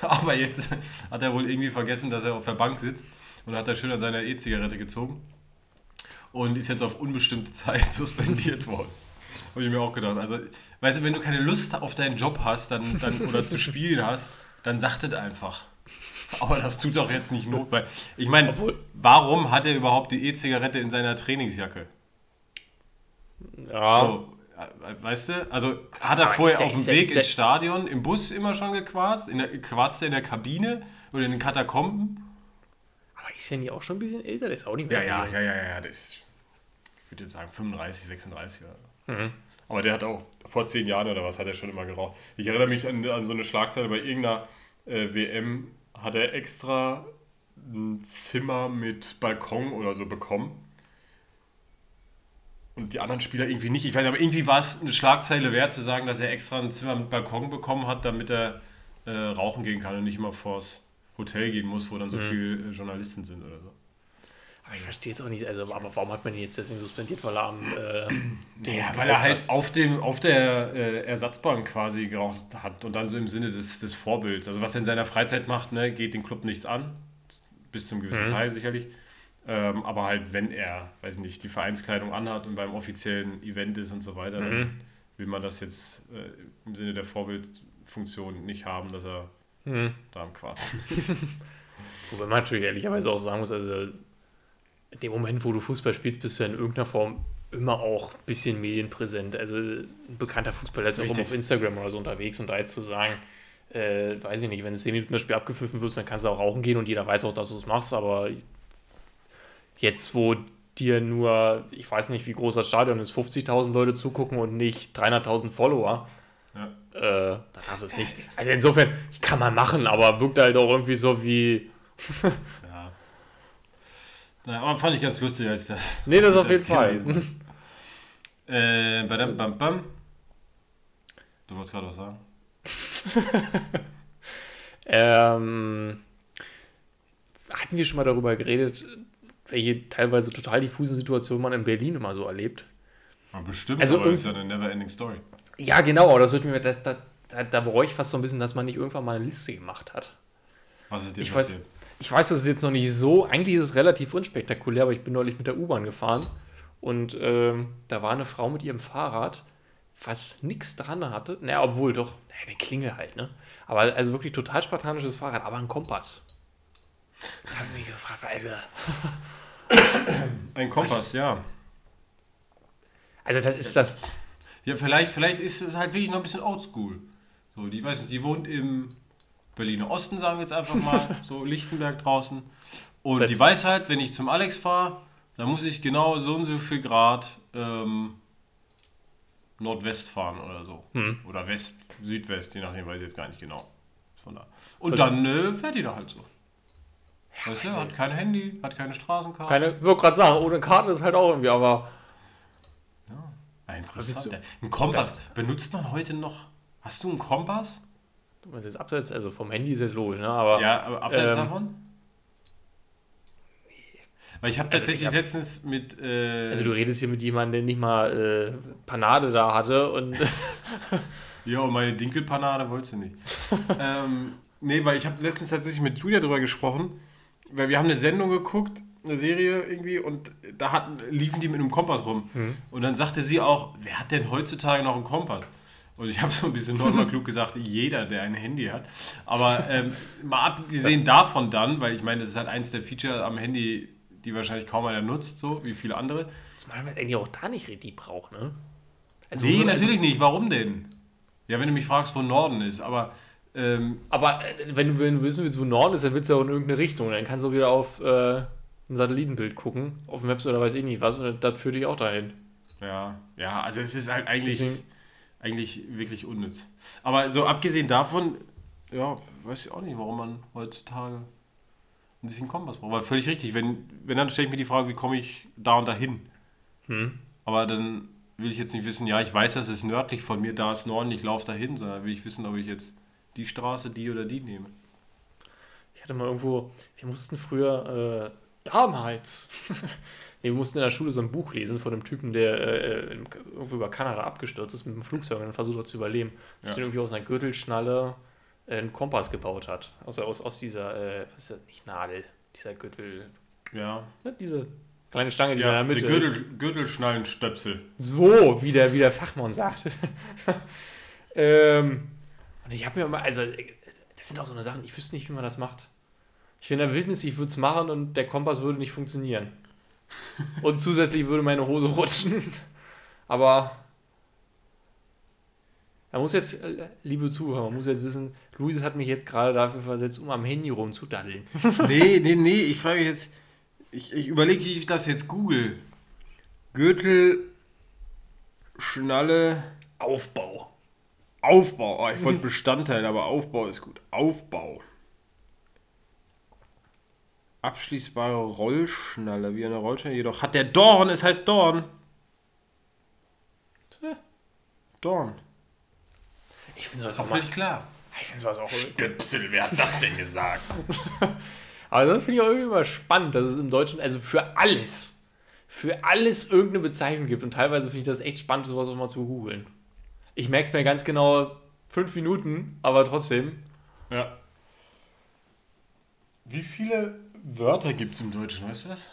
Aber jetzt hat er wohl irgendwie vergessen, dass er auf der Bank sitzt und hat da schön an seiner E-Zigarette gezogen und ist jetzt auf unbestimmte Zeit suspendiert worden. Habe ich mir auch gedacht. Also, weißt du, wenn du keine Lust auf deinen Job hast dann, dann, oder zu spielen hast, dann sagt es einfach. Aber das tut doch jetzt nicht Not, weil ich meine, warum hat er überhaupt die E-Zigarette in seiner Trainingsjacke? Ja. So, äh, weißt du, also hat er Aber vorher auf dem Weg ins Stadion im Bus immer schon gequarzt, in der, quarzt er in der Kabine oder in den Katakomben? Aber ist ja nicht auch schon ein bisschen älter, der ist auch nicht mehr. Ja, ja, ja, ja, ja, das ist, ich würde jetzt sagen 35, 36 oder. Mhm. Aber der hat auch vor zehn Jahren oder was hat er schon immer geraucht. Ich erinnere mich an, an so eine Schlagzeile bei irgendeiner äh, WM hat er extra ein Zimmer mit Balkon oder so bekommen. Und die anderen Spieler irgendwie nicht. Ich weiß nicht, aber irgendwie war es eine Schlagzeile wert zu sagen, dass er extra ein Zimmer mit Balkon bekommen hat, damit er äh, rauchen gehen kann und nicht immer vors Hotel gehen muss, wo dann so mhm. viele äh, Journalisten sind oder so. Aber ich verstehe es auch nicht. Also, aber warum hat man ihn jetzt deswegen suspendiert? Weil er am. Äh, ja, weil er halt auf, dem, auf der äh, Ersatzbank quasi geraucht hat und dann so im Sinne des, des Vorbilds. Also, was er in seiner Freizeit macht, ne, geht den Club nichts an. Bis zum gewissen mhm. Teil sicherlich. Ähm, aber halt, wenn er, weiß nicht, die Vereinskleidung anhat und beim offiziellen Event ist und so weiter, mhm. dann will man das jetzt äh, im Sinne der Vorbildfunktion nicht haben, dass er mhm. da am Quarzen ist. Wobei man natürlich ehrlicherweise auch sagen muss, also in dem Moment, wo du Fußball spielst, bist du in irgendeiner Form immer auch ein bisschen medienpräsent. Also ein bekannter Fußballer ist auch immer auf Instagram oder so unterwegs und da jetzt zu sagen, äh, weiß ich nicht, wenn es 10 Minuten das Spiel abgepfiffen wird, dann kannst du auch rauchen gehen und jeder weiß auch, dass du es machst, aber jetzt, wo dir nur, ich weiß nicht, wie groß das Stadion ist, 50.000 Leute zugucken und nicht 300.000 Follower, ja. äh, dann darfst du es nicht. Also insofern, kann man machen, aber wirkt halt auch irgendwie so wie, na, aber fand ich ganz lustig, als das. Nee, das auf jeden Fall. äh, badam, bam, bam. Du wolltest gerade was sagen. Ähm, hatten wir schon mal darüber geredet, welche teilweise total diffusen Situationen man in Berlin immer so erlebt? Ja, bestimmt, Also aber das ist ja eine never-ending Story. Ja, genau, aber das wird mir, das, das, da, da bereue ich fast so ein bisschen, dass man nicht irgendwann mal eine Liste gemacht hat. Was ist dir Ich weiß, passiert? Ich weiß, das ist jetzt noch nicht so, eigentlich ist es relativ unspektakulär, aber ich bin neulich mit der U-Bahn gefahren und ähm, da war eine Frau mit ihrem Fahrrad, was nichts dran hatte. Naja, obwohl doch, naja, eine Klinge halt, ne? Aber also wirklich total spartanisches Fahrrad, aber ein Kompass. Da habe ich mich gefragt, also, Ein Kompass, ja. also das ist das. Ja, vielleicht, vielleicht ist es halt wirklich noch ein bisschen oldschool. So, die weiß nicht, die wohnt im Berliner Osten, sagen wir jetzt einfach mal, so Lichtenberg draußen. Und Seit- die weiß halt, wenn ich zum Alex fahre, dann muss ich genau so und so viel Grad ähm, Nordwest fahren oder so. Hm. Oder West, Südwest, je nachdem, weiß ich jetzt gar nicht genau. Von da. Und dann äh, fährt die da halt so. Weißt du, hat kein Handy, hat keine Straßenkarte. Keine, ich wollte gerade sagen, ohne Karte ist halt auch irgendwie, aber Ja, interessant. Ein Kompass. Benutzt man heute noch? Hast du einen Kompass? Meinst jetzt abseits, also vom Handy ist jetzt logisch, ne? Aber Ja, aber abseits Ähm, davon? Weil ich habe Also tatsächlich ich hab- letztens mit. Äh, Also du redest hier mit jemandem, der nicht mal äh, Panade da hatte und ja, und meine Dinkelpanade wolltest du nicht. ähm, nee, weil ich habe letztens tatsächlich mit Julia drüber gesprochen, weil wir haben eine Sendung geguckt, eine Serie irgendwie, und da hatten, liefen die mit einem Kompass rum. Und dann sagte sie auch, wer hat denn heutzutage noch einen Kompass? Und ich habe so ein bisschen normal klug gesagt, jeder, der ein Handy hat. Aber ähm, mal abgesehen davon dann, weil ich meine, das ist halt eins der Feature am Handy, die wahrscheinlich kaum einer nutzt, so wie viele andere. zumal man eigentlich auch da nicht richtig braucht, ne? Also, Nee, also- natürlich nicht. Warum denn? Ja, wenn du mich fragst, wo Norden ist, aber ähm, Aber äh, wenn du, wenn du wissen willst, wo Norden ist, dann willst du ja auch in irgendeine Richtung. Dann kannst du auch wieder auf äh, ein Satellitenbild gucken, auf Maps oder weiß ich nicht was, und das führt dich auch dahin. ja, ja, also es ist halt eigentlich, Deswegen- eigentlich wirklich unnütz. Aber so abgesehen davon, ja, weiß ich auch nicht, warum man heutzutage sich einen Kompass braucht. Weil völlig richtig, wenn, wenn dann stelle ich mir die Frage, wie komme ich da und dahin? Hm. Aber dann will ich jetzt nicht wissen, ja, ich weiß, das ist nördlich von mir, da ist Norden, ich laufe dahin, sondern will ich wissen, ob ich jetzt die Straße, die oder die nehme. Ich hatte mal irgendwo, wir mussten früher, äh, damals, nee, wir mussten in der Schule so ein Buch lesen von einem Typen, der äh, irgendwo über Kanada abgestürzt ist mit dem Flugzeug und versucht hat zu überleben. Sich Ja. dann irgendwie aus einer Gürtelschnalle äh, einen Kompass gebaut hat. Also aus, aus dieser, äh, was ist das, nicht Nadel, dieser Gürtel, Ja, ne, diese kleine Stange, die da in ja der Mitte ist. Gürtel, Gürtelschnallenstöpsel. So, wie der, wie der Fachmann sagt. ähm, und ich habe mir mal, also, das sind auch so eine Sachen, ich wüsste nicht, wie man das macht. Ich bin in der Wildnis, ich würde es machen und der Kompass würde nicht funktionieren. Und zusätzlich würde meine Hose rutschen. Aber man muss jetzt, liebe Zuhörer, man muss jetzt wissen, Luis hat mich jetzt gerade dafür versetzt, um am Handy rumzudaddeln. Nee, nee, nee, ich frage jetzt, ich, ich überlege, wie ich das jetzt google. Gürtel, Schnalle, Aufbau. Aufbau. Oh, ich wollte Bestandteil, aber Aufbau ist gut. Aufbau. Abschließbare Rollschnalle, wie eine Rollschnalle, jedoch hat der Dorn, es heißt Dorn. Tja. Dorn. Ich finde sowas auch völlig klar. Ich finde sowas auch. Stöpsel, wer hat das denn gesagt? Aber das finde ich auch irgendwie immer spannend, dass es im Deutschen, also für alles, für alles irgendeine Bezeichnung gibt. Und teilweise finde ich das echt spannend, sowas auch mal zu googeln. Ich merke es mir ganz genau, fünf Minuten, aber trotzdem. Ja. Wie viele Wörter gibt es im Deutschen, weißt du das?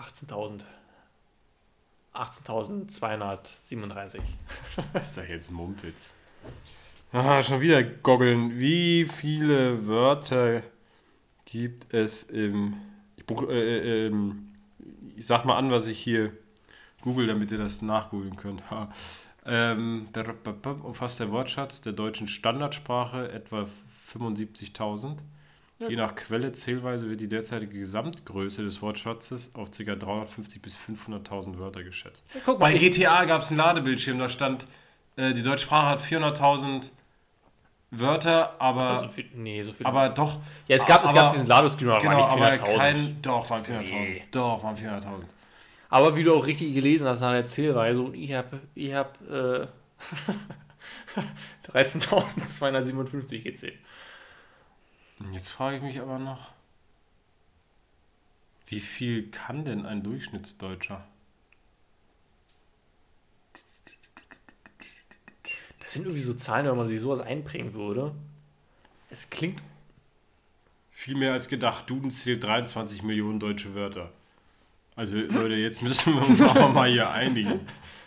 18.000. 18.237. Das ist doch jetzt Mumpitz. Ah, schon wieder goggeln. Wie viele Wörter gibt es im. Ich, äh, äh, ähm, ich sag mal an, was ich hier google, damit ihr das nachgoogeln könnt. Ähm, umfasst der Wortschatz der deutschen Standardsprache etwa 75.000. Je nach Quelle Zählweise wird die derzeitige Gesamtgröße des Wortschatzes auf ca. 350 bis 500.000 Wörter geschätzt. Guck Bei GTA gab es einen Ladebildschirm, da stand, äh, die deutsche Sprache hat 400.000 Wörter, aber, so viel, nee, so viel. aber doch. ja, es gab, es aber- gab diesen Ladescreen, aber Genau, war aber nicht 400.000. kein. Doch, waren 400.000. Nee. Doch, waren 400.000. Aber wie du auch richtig gelesen hast nach der Zählweise, und ich habe ich hab, äh, 13.257 gezählt. Jetzt frage ich mich aber noch, wie viel kann denn ein Durchschnittsdeutscher? Das sind irgendwie so Zahlen, wenn man sich sowas einprägen würde. Es klingt. Viel mehr als gedacht. Duden zählt 23 Millionen deutsche Wörter. Also Leute, jetzt müssen wir uns auch mal hier einigen.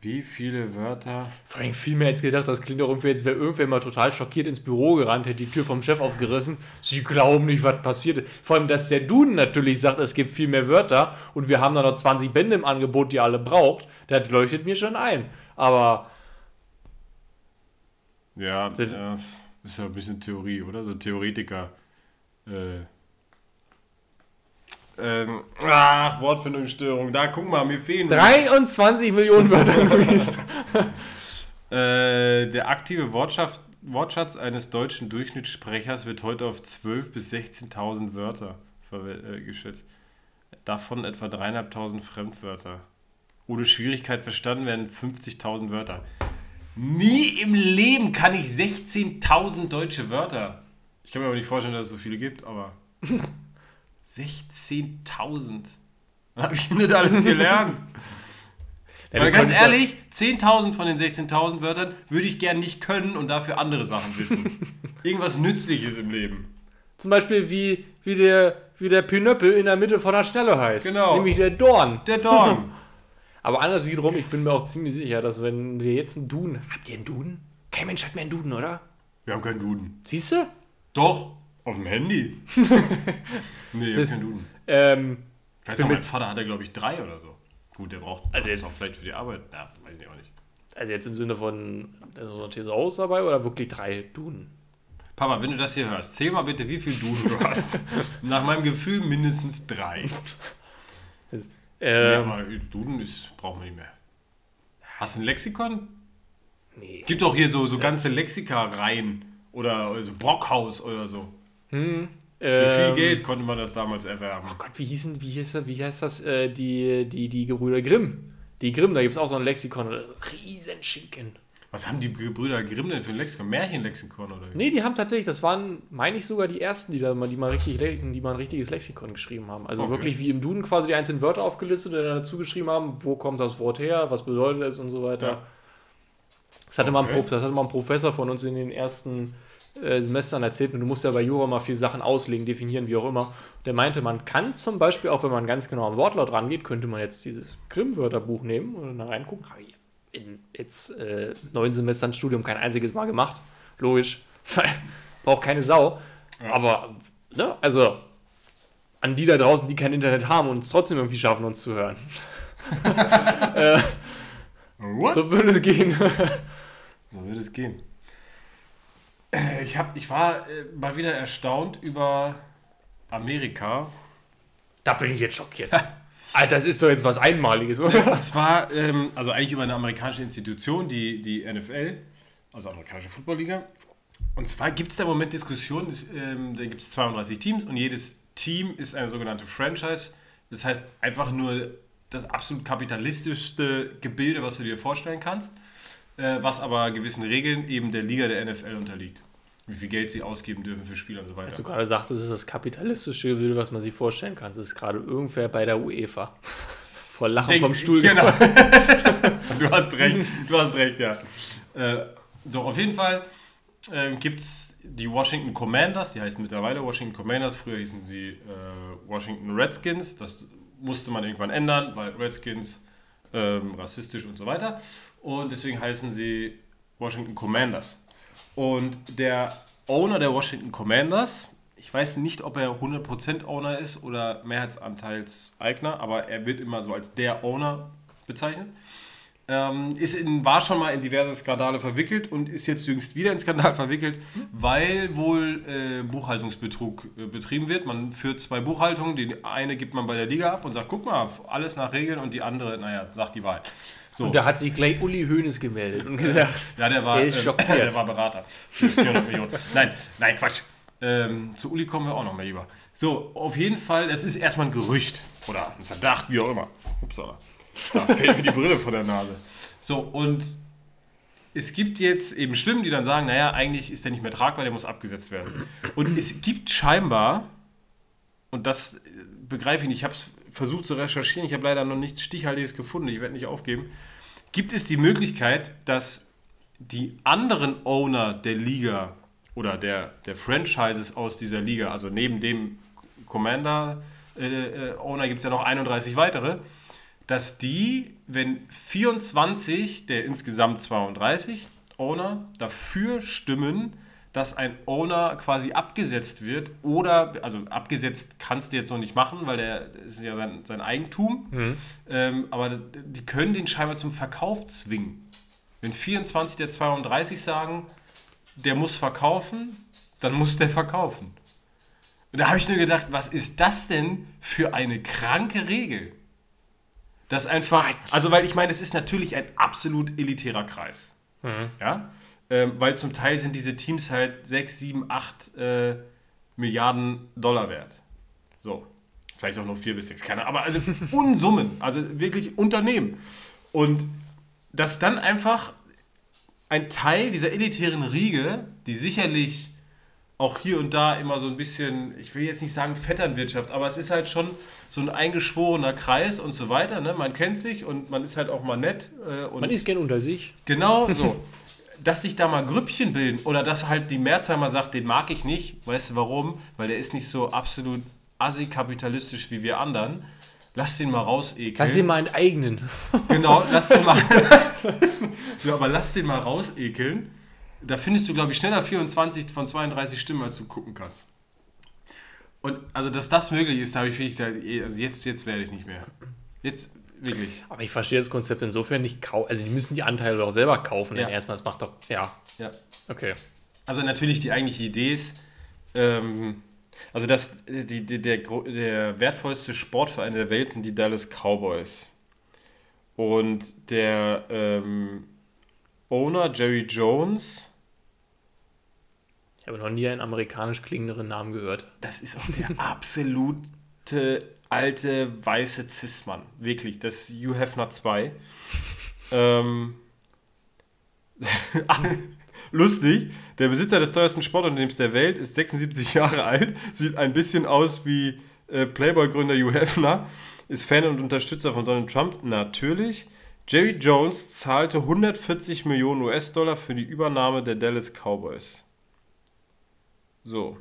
Wie viele Wörter? Vor allem viel mehr als gedacht. Das klingt auch irgendwie, als wäre irgendwer mal total schockiert ins Büro gerannt, hätte die Tür vom Chef aufgerissen. Sie glauben nicht, was passiert ist. Vor allem, dass der Duden natürlich sagt, es gibt viel mehr Wörter und wir haben da noch 20 Bände im Angebot, die alle braucht. Das leuchtet mir schon ein. Aber. Ja, das äh, ist ja ein bisschen Theorie, oder? So Theoretiker. Äh, ähm, ach, Wortfindungsstörung. Da, guck mal, mir fehlen. 23 Millionen Wörter, äh, der aktive Wortschatz, Wortschatz eines deutschen Durchschnittssprechers wird heute auf 12.000 bis 16.000 Wörter äh, geschätzt. Davon etwa 3.500 Fremdwörter. Ohne Schwierigkeit verstanden werden 50.000 Wörter. Nie im Leben kann ich 16.000 deutsche Wörter. Ich kann mir aber nicht vorstellen, dass es so viele gibt, aber. 16.000. Dann habe ich nicht alles gelernt. Ja, Aber ganz ehrlich, 10.000 von den 16.000 Wörtern würde ich gern nicht können und dafür andere Sachen wissen. Irgendwas Nützliches im Leben. Zum Beispiel wie, wie, der, wie der Pinöppel in der Mitte von der Stelle heißt. Genau. Nämlich der Dorn. Der Dorn. Aber anders wiederum, ich bin mir auch ziemlich sicher, dass wenn wir jetzt einen Duden. Habt ihr einen Duden? Kein Mensch hat mehr einen Duden, oder? Wir haben keinen Duden. Siehst du? Doch. Auf dem Handy? nee, ich hab keinen Duden. Ähm, ich weiß noch, mein Vater hatte, glaube ich, drei oder so. Gut, der braucht also jetzt, vielleicht für die Arbeit. Ja, weiß ich auch nicht. Also jetzt im Sinne von, ist so ein Thesaurus dabei oder wirklich drei Duden? Papa, wenn du das hier hörst, zähl mal bitte, wie viel Duden du hast. Nach meinem Gefühl mindestens drei. Das, ähm, ja, Duden ist, brauchen wir nicht mehr. Hast du ein Lexikon? Nee. Gibt doch hier so, so ganze Lexika-Reihen oder also Brockhaus oder so. Hm. Für viel ähm, Geld konnte man das damals erwerben. Oh Gott, wie hießen, wie hieß, wie heißt das? Äh, die, die, die Gebrüder Grimm. Die Grimm, da gibt es auch so ein Lexikon. Riesenschinken. Was haben die Gebrüder Grimm denn für ein Lexikon? Märchenlexikon oder? Nee, die haben tatsächlich, das waren, meine ich sogar die ersten, die da mal, die mal richtig, die mal ein richtiges Lexikon geschrieben haben. Also okay. wirklich wie im Duden quasi die einzelnen Wörter aufgelistet und dann dazu geschrieben haben, wo kommt das Wort her, was bedeutet es und so weiter. Ja. Das hatte, okay. mal ein das hatte mal ein Professor von uns in den ersten äh, Semestern erzählt und du musst ja bei Jura mal viele Sachen auslegen, definieren, wie auch immer. Der meinte, man kann zum Beispiel, auch wenn man ganz genau am Wortlaut rangeht, könnte man jetzt dieses Grimm-Wörterbuch nehmen und da reingucken. Habe ich in jetzt äh, neun Semestern Studium kein einziges Mal gemacht. Logisch. Braucht keine Sau. Ja. Aber, ne, also an die da draußen, die kein Internet haben und es trotzdem irgendwie schaffen, uns zu hören. äh, so würde es gehen. so würde es gehen. Äh, ich, hab, ich war äh, mal wieder erstaunt über Amerika. Da bin ich jetzt schockiert. Alter, das ist doch jetzt was Einmaliges, oder? Und zwar, ähm, also eigentlich über eine amerikanische Institution, die, die NFL, also amerikanische Footballliga. Und zwar gibt es da im Moment Diskussionen, ähm, da gibt es 32 Teams und jedes Team ist eine sogenannte Franchise. Das heißt einfach nur das absolut kapitalistischste Gebilde, was du dir vorstellen kannst äh, was aber gewissen Regeln eben der Liga der NFL unterliegt. Wie viel Geld sie ausgeben dürfen für Spieler und so weiter. Als du gerade sagst, das ist das kapitalistische Gebilde, was man sich vorstellen kann. Das ist gerade irgendwer bei der UEFA. Vor Lachen Denk, vom Stuhl. Genau. du hast recht, du hast recht, ja. Äh, so, auf jeden Fall äh, gibt es die Washington Commanders, die heißen mittlerweile Washington Commanders, früher hießen sie äh, Washington Redskins, das musste man irgendwann ändern, weil Redskins ähm, rassistisch und so weiter. Und deswegen heißen sie Washington Commanders. Und der Owner der Washington Commanders, ich weiß nicht, ob er 100% Owner ist oder Mehrheitsanteilseigner, aber er wird immer so als der Owner bezeichnet. Ähm, ist in, war schon mal in diverse Skandale verwickelt und ist jetzt jüngst wieder in Skandal verwickelt, weil wohl äh, Buchhaltungsbetrug äh, betrieben wird. Man führt zwei Buchhaltungen, die eine gibt man bei der Liga ab und sagt, guck mal, alles nach Regeln und die andere, naja, sagt die Wahrheit. So. Und da hat sich gleich Uli Hoeneß gemeldet und gesagt, ja, der war. Äh, der war Berater. 400 Millionen. Nein, nein, Quatsch. Ähm, zu Uli kommen wir auch noch mal lieber. So, auf jeden Fall, es ist erstmal ein Gerücht oder ein Verdacht, wie auch immer. Upsala. Da fällt mir die Brille vor der Nase. So, und es gibt jetzt eben Stimmen, die dann sagen, naja, eigentlich ist der nicht mehr tragbar, der muss abgesetzt werden. Und es gibt scheinbar, und das begreife ich nicht, ich habe es versucht zu recherchieren, ich habe leider noch nichts Stichhaltiges gefunden, ich werde nicht aufgeben, gibt es die Möglichkeit, dass die anderen Owner der Liga oder der, der Franchises aus dieser Liga, also neben dem Commander äh, äh, gibt es ja noch 31 weitere, dass die, wenn 24 der insgesamt 32 Owner dafür stimmen, dass ein Owner quasi abgesetzt wird oder, also abgesetzt kannst du jetzt noch nicht machen, weil der ist ja sein, sein Eigentum, mhm. ähm, aber die können den scheinbar zum Verkauf zwingen. Wenn 24 der 32 sagen, der muss verkaufen, dann muss der verkaufen. Und da habe ich nur gedacht, was ist das denn für eine kranke Regel? Das einfach, also weil ich meine, es ist natürlich ein absolut elitärer Kreis. Mhm. Ja, ähm, weil zum Teil sind diese Teams halt 6, 7, 8 äh, Milliarden Dollar wert. So, vielleicht auch nur 4 bis 6, keine Aber also Unsummen, also wirklich Unternehmen. Und dass dann einfach ein Teil dieser elitären Riege, die sicherlich auch hier und da immer so ein bisschen, ich will jetzt nicht sagen Vetternwirtschaft, aber es ist halt schon so ein eingeschworener Kreis und so weiter. Ne? Man kennt sich und man ist halt auch mal nett. Äh, und man ist gern unter sich. Genau so. dass sich da mal Grüppchen bilden oder dass halt die Mehrzahl sagt, den mag ich nicht. Weißt du warum? Weil der ist nicht so absolut assi-kapitalistisch wie wir anderen. Lass den mal rausekeln. Lass den mal einen eigenen. Genau, lass den mal. ja, aber lass den mal rausekeln da findest du, glaube ich, schneller 24 von 32 Stimmen, als du gucken kannst. Und also, dass das möglich ist, da habe ich wirklich, also jetzt, jetzt werde ich nicht mehr. Jetzt wirklich. Aber ich verstehe das Konzept insofern nicht. Also, die müssen die Anteile doch selber kaufen, ja. denn erstmal, das macht doch, ja. Ja. Okay. Also, natürlich, die eigentliche Idee ist, ähm, also, das, die, die, der, der wertvollste Sportverein der Welt sind die Dallas Cowboys. Und der ähm, Owner Jerry Jones ich habe noch nie einen amerikanisch klingenderen Namen gehört. Das ist auch der absolute alte weiße Cis-Mann. Wirklich, das Hugh Hefner 2. ähm, lustig, der Besitzer des teuersten Sportunternehmens der Welt ist 76 Jahre alt, sieht ein bisschen aus wie äh, Playboy-Gründer Hugh Hefner, ist Fan und Unterstützer von Donald Trump, natürlich. Jerry Jones zahlte 140 Millionen US-Dollar für die Übernahme der Dallas Cowboys. So.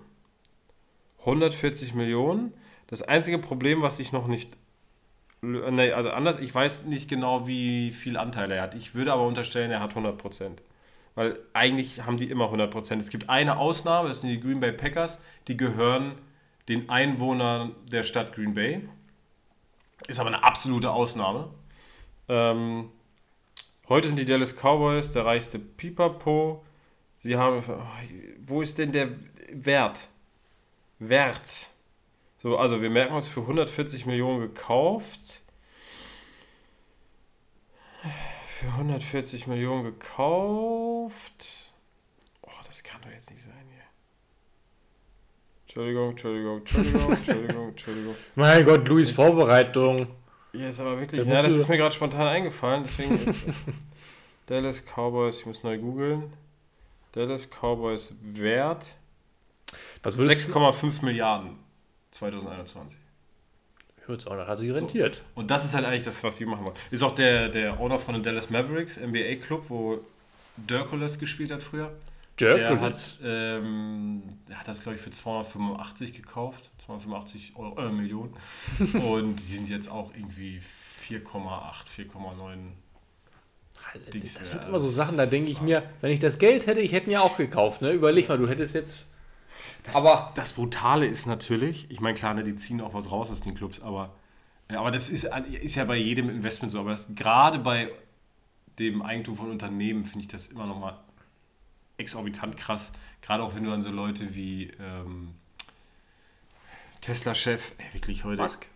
140 Millionen. Das einzige Problem, was ich noch nicht. Nee, also anders, ich weiß nicht genau, wie viel Anteil er hat. Ich würde aber unterstellen, er hat 100%. Weil eigentlich haben die immer 100%. Es gibt eine Ausnahme, das sind die Green Bay Packers. Die gehören den Einwohnern der Stadt Green Bay. Ist aber eine absolute Ausnahme. Ähm, heute sind die Dallas Cowboys der reichste Pipapo. Sie haben. Wo ist denn der Wert. Wert. So, also wir merken uns für 140 Millionen gekauft. Für 140 Millionen gekauft. Oh, das kann doch jetzt nicht sein hier. Entschuldigung, Entschuldigung, Entschuldigung, Entschuldigung, Entschuldigung. Mein Gott, Luis Vorbereitung. Ja, ist aber wirklich. Ja, das ist mir gerade spontan eingefallen, deswegen ist Dallas Cowboys, ich muss neu googeln. Dallas Cowboys Wert 6,5 Milliarden 2021. Hört auch noch, also rentiert. So. Und das ist halt eigentlich das, was die machen wollen. Ist auch der, der Owner von den Dallas Mavericks, NBA-Club, wo Dirkules gespielt hat früher. Dirkules? Der hat, ähm, der hat das, glaube ich, für 285 gekauft. 285 Euro, äh, Millionen. Und die sind jetzt auch irgendwie 4,8, 4,9 das sind immer so Sachen, da denke ich mir, wenn ich das Geld hätte, ich hätte mir auch gekauft. Ne? Überleg mal, du hättest jetzt das, aber das Brutale ist natürlich, ich meine, klar, ne, die ziehen auch was raus aus den Clubs, aber, aber das ist, ist ja bei jedem Investment so. Aber das, gerade bei dem Eigentum von Unternehmen finde ich das immer noch mal exorbitant krass. Gerade auch wenn du an so Leute wie ähm, Tesla-Chef, wirklich heute, Musk.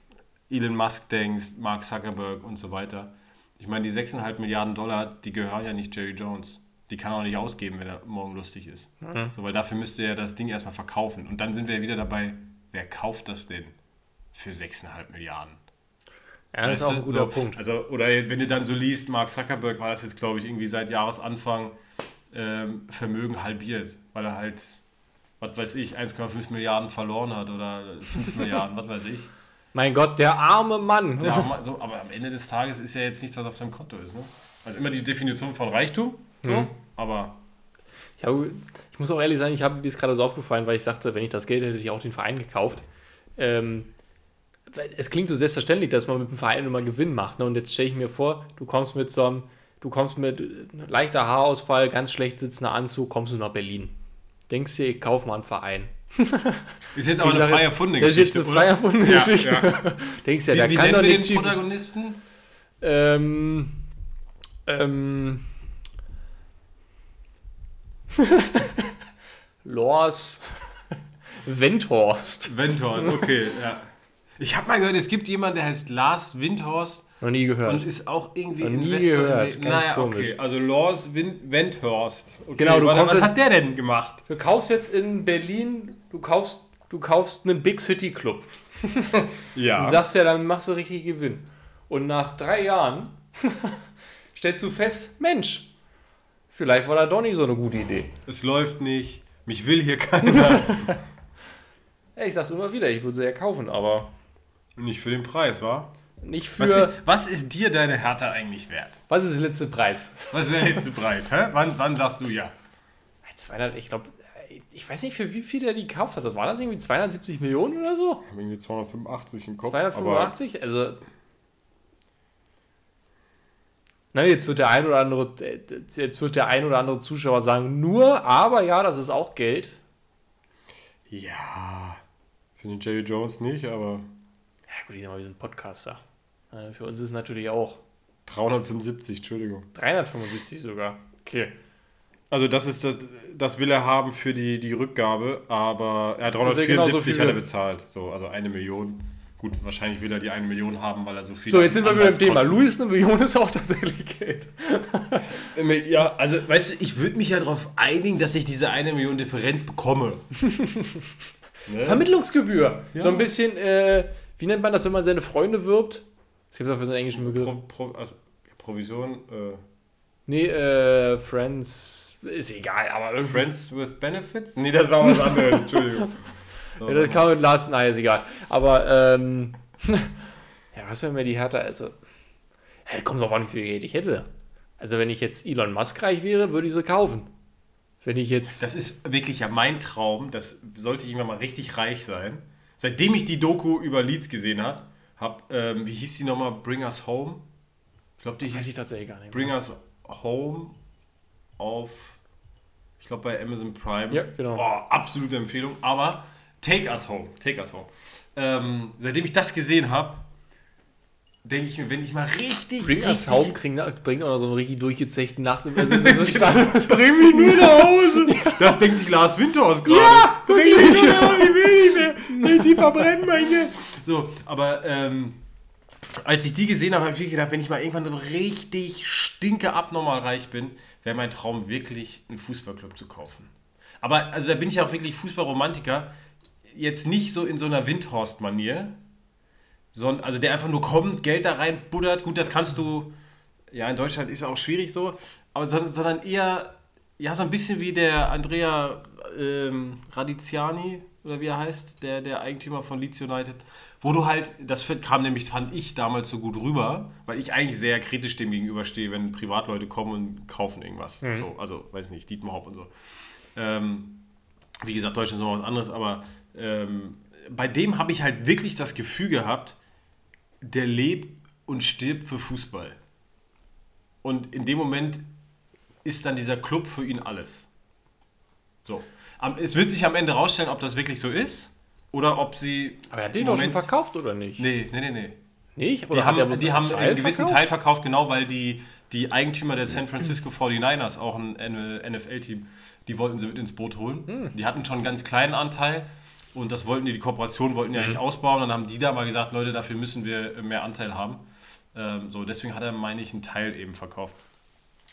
Elon Musk denkst, Mark Zuckerberg und so weiter. Ich meine, die 6,5 Milliarden Dollar, die gehören ja nicht Jerry Jones die kann er auch nicht ausgeben, wenn er morgen lustig ist. Mhm. So, weil dafür müsste er das Ding erstmal verkaufen. Und dann sind wir wieder dabei, wer kauft das denn für 6,5 Milliarden? Ja, das ist auch ein guter so, Punkt. Also, oder wenn du dann so liest, Mark Zuckerberg war das jetzt, glaube ich, irgendwie seit Jahresanfang ähm, Vermögen halbiert, weil er halt, was weiß ich, 1,5 Milliarden verloren hat oder 5 Milliarden, was weiß ich. Mein Gott, der arme Mann. Der arme, so, aber am Ende des Tages ist ja jetzt nichts, was auf deinem Konto ist. Ne? Also immer die Definition von Reichtum, so, Mhm. aber Ja, ich muss auch ehrlich sagen, ich habe mir ist gerade so aufgefallen, weil ich sagte, wenn ich das Geld hätte, hätte ich auch den Verein gekauft. Ähm, es klingt so selbstverständlich, dass man mit dem Verein immer Gewinn macht. Ne? Und jetzt stelle ich mir vor, du kommst mit so einem, du kommst mit leichter Haarausfall, ganz schlecht sitzender Anzug, kommst du nach Berlin. Denkst dir, ich kauf mal einen Verein. ist jetzt aber eine frei erfundene Das ist jetzt eine Geschichte. frei erfundene Ja, Geschichte. ja. Denkst ja, Wie, da wie kann doch den nichts schief. Protagonisten? Ähm, ähm, Lors Wendhorst. Wendhorst, okay, ja. Ich habe mal gehört, es gibt jemanden, der heißt Lars Windhorst Noch nie gehört. und ist auch irgendwie Noch nie Investor. gehört, in- ganz naja, komisch. okay, also Lars Wendhorst. Okay, Genau, du was, kommst was hat der denn gemacht? Du kaufst jetzt in Berlin, du kaufst, du kaufst einen Big City Club. Ja. Du sagst ja, dann machst du richtig Gewinn. Und nach drei Jahren stellst du fest, Mensch, vielleicht war da doch nicht so eine gute Idee. es läuft nicht, mich will hier keiner. Ja, ich sag's immer wieder, ich würde sie ja kaufen, aber nicht für den Preis, wa? Nicht für. Was ist, was ist dir deine Hertha eigentlich wert? was ist der letzte Preis? Was ist der letzte Preis? Hä? Wann, wann sagst du ja? 200, ich glaube, ich weiß nicht, für wie viel der die gekauft hat. War das irgendwie 270 Millionen oder so? Ich habe irgendwie 285 im Kopf. 285? Also. Na, jetzt wird der ein oder andere, jetzt wird der ein oder andere Zuschauer sagen, nur, aber ja, das ist auch Geld. Ja. Für den Jerry Jones nicht, aber Ja, gut, ich sag mal, wir sind Podcaster. Äh, Für uns ist es natürlich auch 375, Entschuldigung. 375 sogar. Okay. Also das ist das, das will er haben für die, die Rückgabe, aber ja, Das ist ja genauso 374 viel hat er bezahlt. So, also eine Million. Gut, wahrscheinlich will er die eine Million haben, weil er so viel. So, jetzt sind wir wieder im Thema. Luis, eine Million ist auch tatsächlich Geld. Ja, also weißt du, ich würde mich ja darauf einigen, dass ich diese eine Million Differenz bekomme. ne? Vermittlungsgebühr. Ja. So ein bisschen, äh, wie nennt man das, wenn man seine Freunde wirbt? Es gibt dafür so einen englischen Begriff. Pro, Pro, also, Provision, äh, Nee, äh, Friends, ist egal, aber irgendwie. Friends with Benefits? Nee, das war was anderes, Entschuldigung. So, Ja, das kann man mit Lars, nein, ist egal. Aber, ähm, ja, was wäre mir die Härte, also, ja, kommt drauf an, wie viel Geld ich hätte. Also, wenn ich jetzt Elon Musk reich wäre, würde ich sie kaufen. Wenn ich jetzt. Das ist wirklich ja mein Traum, das sollte ich irgendwann mal richtig reich sein. Seitdem ich die Doku über Leeds gesehen habe, hab, ähm, wie hieß die nochmal? Bring Us Home? Ich glaube, die weiß ich hieß tatsächlich gar nicht. Bring Us Home auf, ich glaube bei Amazon Prime. Ja, genau. Oh, absolute Empfehlung. Aber Take Us Home, Take Us Home. Ähm, seitdem ich das gesehen habe, denke ich mir, wenn ich mal richtig, Bring richtig home, kriegen, bringt auch noch so einen richtig durchgezechten Nacht also so Stand. Bring mich nur nach Hause. Das denkt sich Lars Windhorst gerade. Ja, bring mich nur nach Hause. Ich will nicht mehr. Die verbrennen meine. So, aber ähm, als ich die gesehen habe, habe ich wirklich gedacht, wenn ich mal irgendwann so richtig stinke abnormal reich bin, wäre mein Traum wirklich, einen Fußballclub zu kaufen. Aber also da bin ich auch wirklich Fußballromantiker. Jetzt nicht so in so einer Windhorst-Manier, sondern also der einfach nur kommt, Geld da rein buddert. Gut, das kannst du, ja, in Deutschland ist ja auch schwierig so, aber sondern, sondern eher, ja, so ein bisschen wie der Andrea ähm, Radiziani, oder wie er heißt, der, der Eigentümer von Leeds United, wo du halt, das kam nämlich, fand ich damals so gut rüber, weil ich eigentlich sehr kritisch dem gegenüberstehe, wenn Privatleute kommen und kaufen irgendwas. So, also, weiß nicht, Dietmar Hopp und so. Ähm, wie gesagt, Deutschland ist noch was anderes, aber ähm, bei dem habe ich halt wirklich das Gefühl gehabt, der lebt und stirbt für Fußball. Und in dem Moment ist dann dieser Club für ihn alles. So. Es wird sich am Ende rausstellen, ob das wirklich so ist oder ob sie. Aber er hat den doch schon verkauft, oder nicht? Nee, nee, nee, nee. Nicht? Oder Die haben, die haben einen einen gewissen verkauft? Teil verkauft, genau, weil die, die Eigentümer der San Francisco 49ers, auch ein NFL-Team, die wollten sie mit ins Boot holen. Hm. Die hatten schon einen ganz kleinen Anteil und das wollten die, die Kooperation wollten ja nicht ausbauen. Dann haben die da mal gesagt, Leute, dafür müssen wir mehr Anteil haben. Ähm, so, deswegen hat er, meine ich, einen Teil eben verkauft.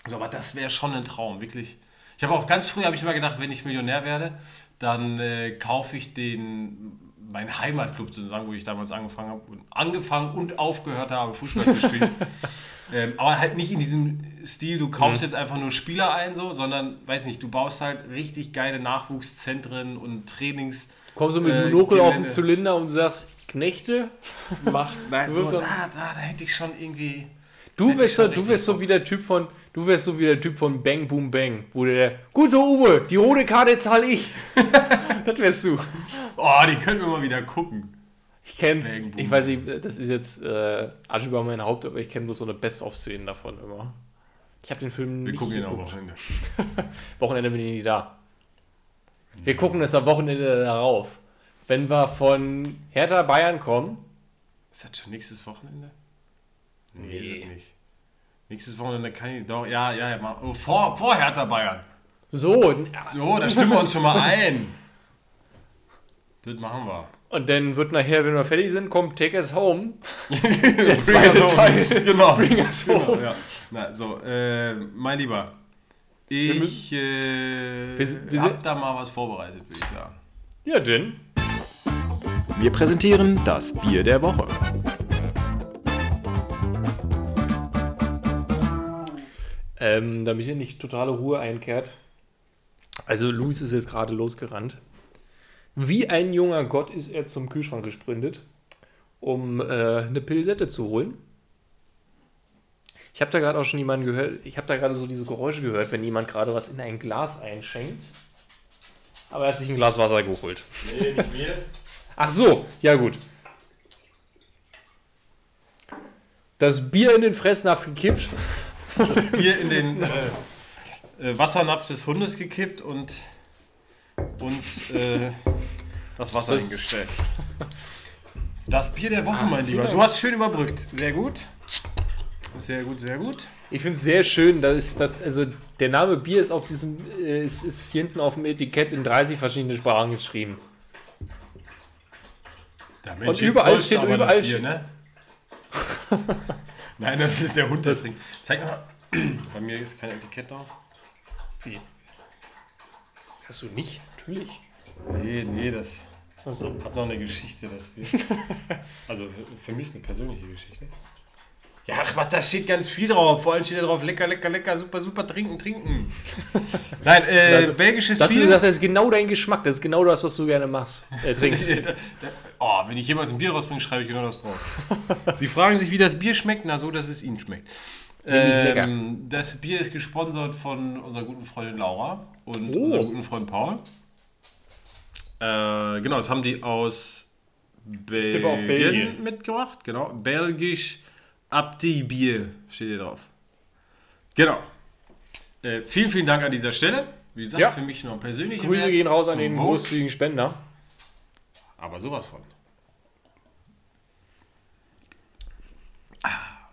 So, aber das wäre schon ein Traum, wirklich. Ich habe auch ganz früh habe ich immer gedacht, wenn ich Millionär werde, dann äh, kaufe ich den meinen Heimatclub sozusagen, wo ich damals angefangen habe und angefangen und aufgehört habe, Fußball zu spielen. Ähm, aber halt nicht in diesem Stil, du kaufst mhm. jetzt einfach nur Spieler ein, so, sondern, weiß nicht, du baust halt richtig geile Nachwuchszentren und Trainings. Kommst du mit dem äh, Monokel auf den Zylinder und sagst, Knechte? Mach, nein, so, so, ah, da, da hätte ich schon irgendwie. Du wirst, so, du wirst so wie der Typ von, du wirst so wie der Typ von Bang Boom Bang, wo der, gut so Uwe, die rote Karte zahle ich. das wärst du. Oh, die können wir mal wieder gucken. Ich kenne, ich weiß nicht, das ist jetzt äh, Asche über mein Haupt, aber ich kenne nur so eine Best-of-Szene davon immer. Ich habe den Film Wir nicht gucken ihn am Wochenende. Wochenende bin ich nicht da. Wir gucken es am Wochenende darauf. Wenn wir von Hertha Bayern kommen. Ist das schon nächstes Wochenende? Nee, nee. nicht. Nächstes Wochenende kann ich doch. Ja, ja, ja. Oh, vor, vor Hertha Bayern. So. So, da stimmen wir uns schon mal ein. Das machen wir. Und dann wird nachher, wenn wir fertig sind, kommt Take Us Home. der zweite Teil. Genau. Bring Us genau, Home. Genau, ja. Na, so, äh, mein Lieber. Ich äh, wir, wir hab da mal was vorbereitet, würde ich sagen. Ja, denn. Wir präsentieren das Bier der Woche. Ähm, damit hier nicht totale Ruhe einkehrt. Also, Luis ist jetzt gerade losgerannt. Wie ein junger Gott ist er zum Kühlschrank gesprintet, um äh, eine Pilsette zu holen. Ich habe da gerade auch schon jemanden gehört, ich habe da gerade so diese Geräusche gehört, wenn jemand gerade was in ein Glas einschenkt. Aber er hat sich ein Glas Wasser geholt. Nee, nicht mir. Ach so, ja gut. Das Bier in den Fressnapf gekippt. Das Bier in den äh, äh, Wassernapf des Hundes gekippt und uns äh, das Wasser hingestellt. Das Bier der Woche, mein Lieber. Du hast schön überbrückt. Sehr gut. Sehr gut, sehr gut. Ich finde es sehr schön, dass, dass also der Name Bier ist auf diesem äh, ist, ist hier hinten auf dem Etikett in 30 verschiedenen Sprachen geschrieben. Da Und überall steht überall Bier, ne? Nein, das ist der Hund, der trinkt. Zeig mal. Bei mir ist kein Etikett da. Wie? Hast du nicht? Natürlich. Nee, nee, das also. hat noch eine Geschichte, das Bier. also für mich eine persönliche Geschichte. Ja, ach, was, da steht ganz viel drauf. Vor allem steht da drauf, lecker, lecker, lecker, super, super, trinken, trinken. Nein, äh, also, belgisches hast Bier. Gesagt, das ist genau dein Geschmack, das ist genau das, was du gerne machst, äh, trinkst. oh, wenn ich jemals ein Bier rausbringe, schreibe ich genau das drauf. Sie fragen sich, wie das Bier schmeckt, na so, dass es Ihnen schmeckt. Ähm, das Bier ist gesponsert von unserer guten Freundin Laura und oh. unserem guten Freund Paul. Äh, genau, das haben die aus Belgien, Belgien, mitgebracht. Genau, belgisch Abdi Bier steht hier drauf. Genau. Äh, vielen, vielen Dank an dieser Stelle. Wie gesagt, ja. für mich noch persönlich. Grüße Wert gehen raus an den Vogue. großzügigen Spender. Aber sowas von. Ah.